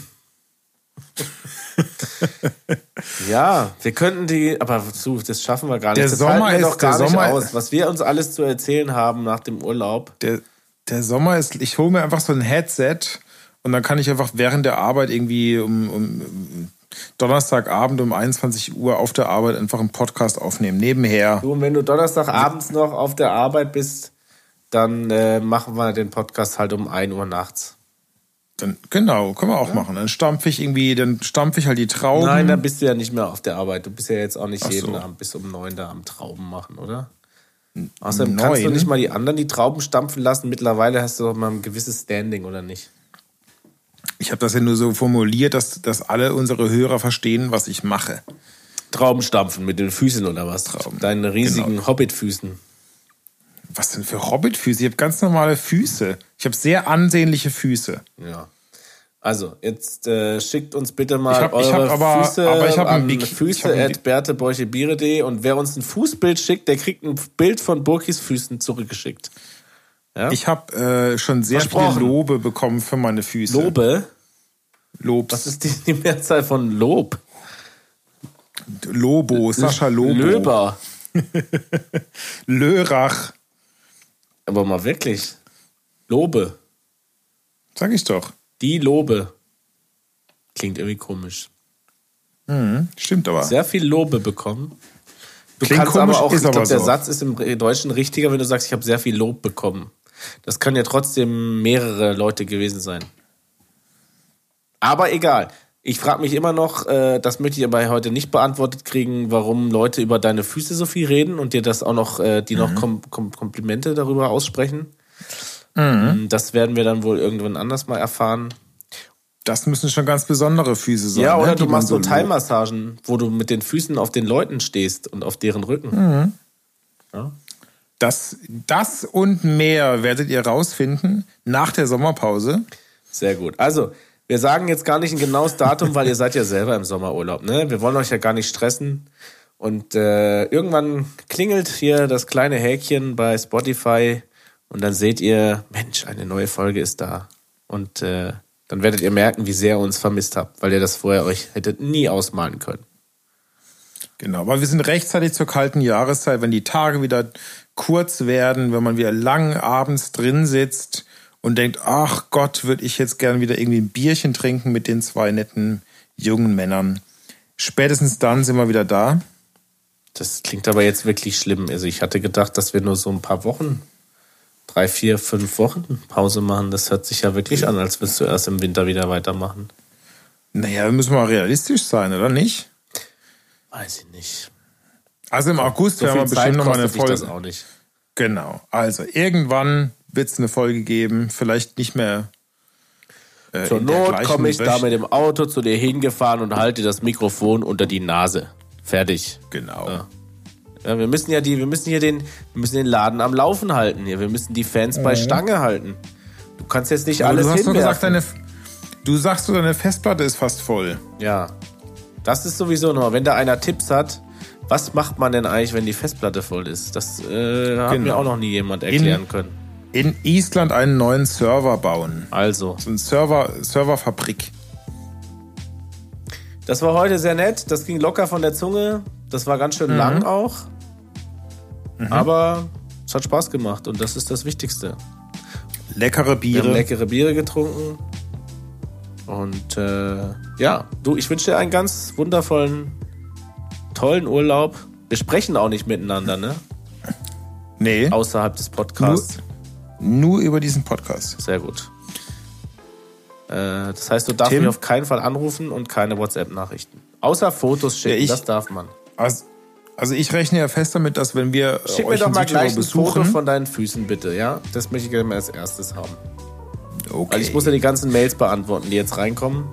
Ja, wir könnten die, aber das schaffen wir gar nicht. Der das Sommer ist- doch gar der Sommer- aus, was wir uns alles zu erzählen haben nach dem Urlaub. Der, der Sommer ist, ich hole mir einfach so ein Headset und dann kann ich einfach während der Arbeit irgendwie um, um Donnerstagabend um 21 Uhr auf der Arbeit einfach einen Podcast aufnehmen. Nebenher. Du, und wenn du Donnerstag abends noch auf der Arbeit bist, dann äh, machen wir den Podcast halt um 1 Uhr nachts. Dann, genau, können wir auch machen. Dann stampfe ich irgendwie, dann stampfe ich halt die Trauben. Nein, dann bist du ja nicht mehr auf der Arbeit. Du bist ja jetzt auch nicht Ach jeden so. Abend bis um 9 da am Trauben machen, oder? Außerdem kannst du nicht mal die anderen die Trauben stampfen lassen. Mittlerweile hast du doch mal ein gewisses Standing, oder nicht? Ich habe das ja nur so formuliert, dass, dass alle unsere Hörer verstehen, was ich mache. Trauben stampfen mit den Füßen oder was? Trauben. Deine riesigen Genau. Hobbitfüßen. Was denn für Hobbitfüße? Ich habe ganz normale Füße. Ich habe sehr ansehnliche Füße. Ja. Also, jetzt äh, schickt uns bitte mal Ich hab- ich eure hab aber- Füße aber ich an ich Füße Big- bertebeuchebiere.de und wer uns ein Fußbild schickt, der kriegt ein Bild von Burkis Füßen zurückgeschickt. Ja? Ich habe äh, schon sehr Versprochen. Lobe bekommen für meine Füße. Lobe? Lobs. Was ist die, die Mehrzahl von Lob? Lobo, Sascha Lobo. Löber. Lörach. Aber mal wirklich. Lobe. Sag ich doch. Die Lobe. Klingt irgendwie komisch. Stimmt aber. Sehr viel Lobe bekommen. Du Klingt kannst komisch, aber auch, ich glaube, aber der so. Satz ist im Deutschen richtiger, wenn du sagst, ich habe sehr viel Lob bekommen. Das können ja trotzdem mehrere Leute gewesen sein. Aber egal. Ich frage mich immer noch, äh, das möchte ich aber heute nicht beantwortet kriegen, warum Leute über deine Füße so viel reden und dir das auch noch, äh, die Mhm. noch Kom Kom Komplimente darüber aussprechen. Ähm, Das werden wir dann wohl irgendwann anders mal erfahren. Das müssen schon ganz besondere Füße sein. Ja, ne, oder die du machst so. Teilmassagen, wo du mit den Füßen auf den Leuten stehst und auf deren Rücken. Mhm. Ja. Das, das und mehr werdet ihr rausfinden nach der Sommerpause. Sehr gut. Also, wir sagen jetzt gar nicht ein genaues Datum, weil ihr seid ja selber im Sommerurlaub. Ne? Wir wollen euch ja gar nicht stressen. Und äh, irgendwann klingelt hier das kleine Häkchen bei Spotify und dann seht ihr, Mensch, eine neue Folge ist da. Und äh, dann werdet ihr merken, wie sehr ihr uns vermisst habt, weil ihr das vorher euch hättet nie ausmalen können. Genau, weil wir sind rechtzeitig zur kalten Jahreszeit, wenn die Tage wieder kurz werden, wenn man wieder lang abends drin sitzt und denkt, ach Gott, würde ich jetzt gern wieder irgendwie ein Bierchen trinken mit den zwei netten jungen Männern. Spätestens dann sind wir wieder da. Das klingt aber jetzt wirklich schlimm. Also ich hatte gedacht, dass wir nur so ein paar Wochen, drei, vier, fünf Wochen Pause machen. Das hört sich ja wirklich an, als würdest du erst im Winter wieder weitermachen. Naja, wir müssen mal realistisch sein, oder nicht? Weiß ich nicht. Also im August So werden wir bestimmt noch mal eine kostet dich das Folge. auch nicht. Genau. Also irgendwann wird es eine Folge geben, vielleicht nicht mehr. Äh, Zur Not komme ich da Wöch- mit dem Auto zu dir hingefahren und halte das Mikrofon unter die Nase. Fertig. Genau. Ja. Ja, wir müssen ja die, wir müssen hier den, wir müssen den Laden am Laufen halten hier. Wir müssen die Fans bei Stange halten. Du kannst jetzt nicht Aber alles du hast doch gesagt, hinwerfen. deine, du sagst, deine Festplatte ist fast voll. Ja. Das ist sowieso noch, wenn da einer Tipps hat, was macht man denn eigentlich, wenn die Festplatte voll ist? Das äh, hat Genau. mir auch noch nie jemand erklären können. In Island einen neuen Server bauen. Also, So eine Server, Serverfabrik. das war heute sehr nett. Das ging locker von der Zunge. Das war ganz schön lang auch. Aber es hat Spaß gemacht und das ist das Wichtigste. Leckere Wir haben Biere. leckere Biere getrunken. Und äh, ja, du, ich wünsche dir einen ganz wundervollen, tollen Urlaub. Wir sprechen auch nicht miteinander, ne? nee, Außerhalb des Podcasts. nur über diesen Podcast. Sehr gut. Äh, das heißt, du darfst Tim? mich auf keinen Fall anrufen und keine WhatsApp-Nachrichten. Außer Fotos schicken, Ja, ich- das darf man. Also, also ich rechne ja fest damit, dass wenn wir äh, Schick mir euch doch in mal gleich ein Foto von deinen Füßen, bitte, ja? Das möchte ich gerne mal als erstes haben. Okay. Weil ich muss ja die ganzen Mails beantworten, die jetzt reinkommen.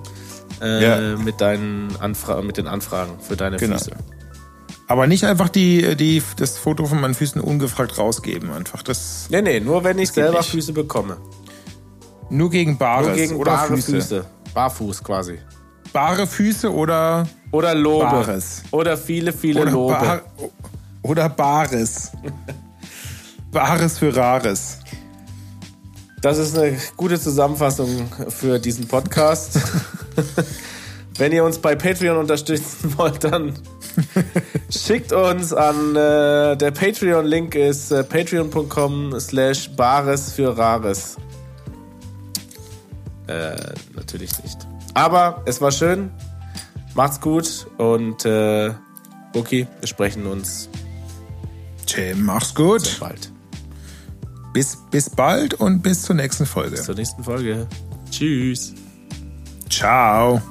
Äh, Ja. mit, deinen Anfra mit den Anfragen für deine Genau. Füße. Aber nicht einfach die, die, das Foto von meinen Füßen ungefragt rausgeben. Einfach das Nee, nee, nur wenn ich selber nicht. Füße bekomme. nur gegen Bares Nur gegen oder bare Füße. Füße. Barfuß quasi. Bare Füße oder Oder Lobe. Bares. Oder viele, viele oder, Lobe. Bar, oder Bares. Bares für Rares. Das ist eine gute Zusammenfassung für diesen Podcast. Wenn ihr uns bei Patreon unterstützen wollt, dann schickt uns an äh, der Patreon-Link ist äh, patreon.com slash bares für rares. Äh, natürlich nicht. Aber es war schön. Macht's gut und äh, okay, wir sprechen uns Tim, mach's gut. bald. Bis, bis bald und bis zur nächsten Folge. Bis zur nächsten Folge. Tschüss. Ciao.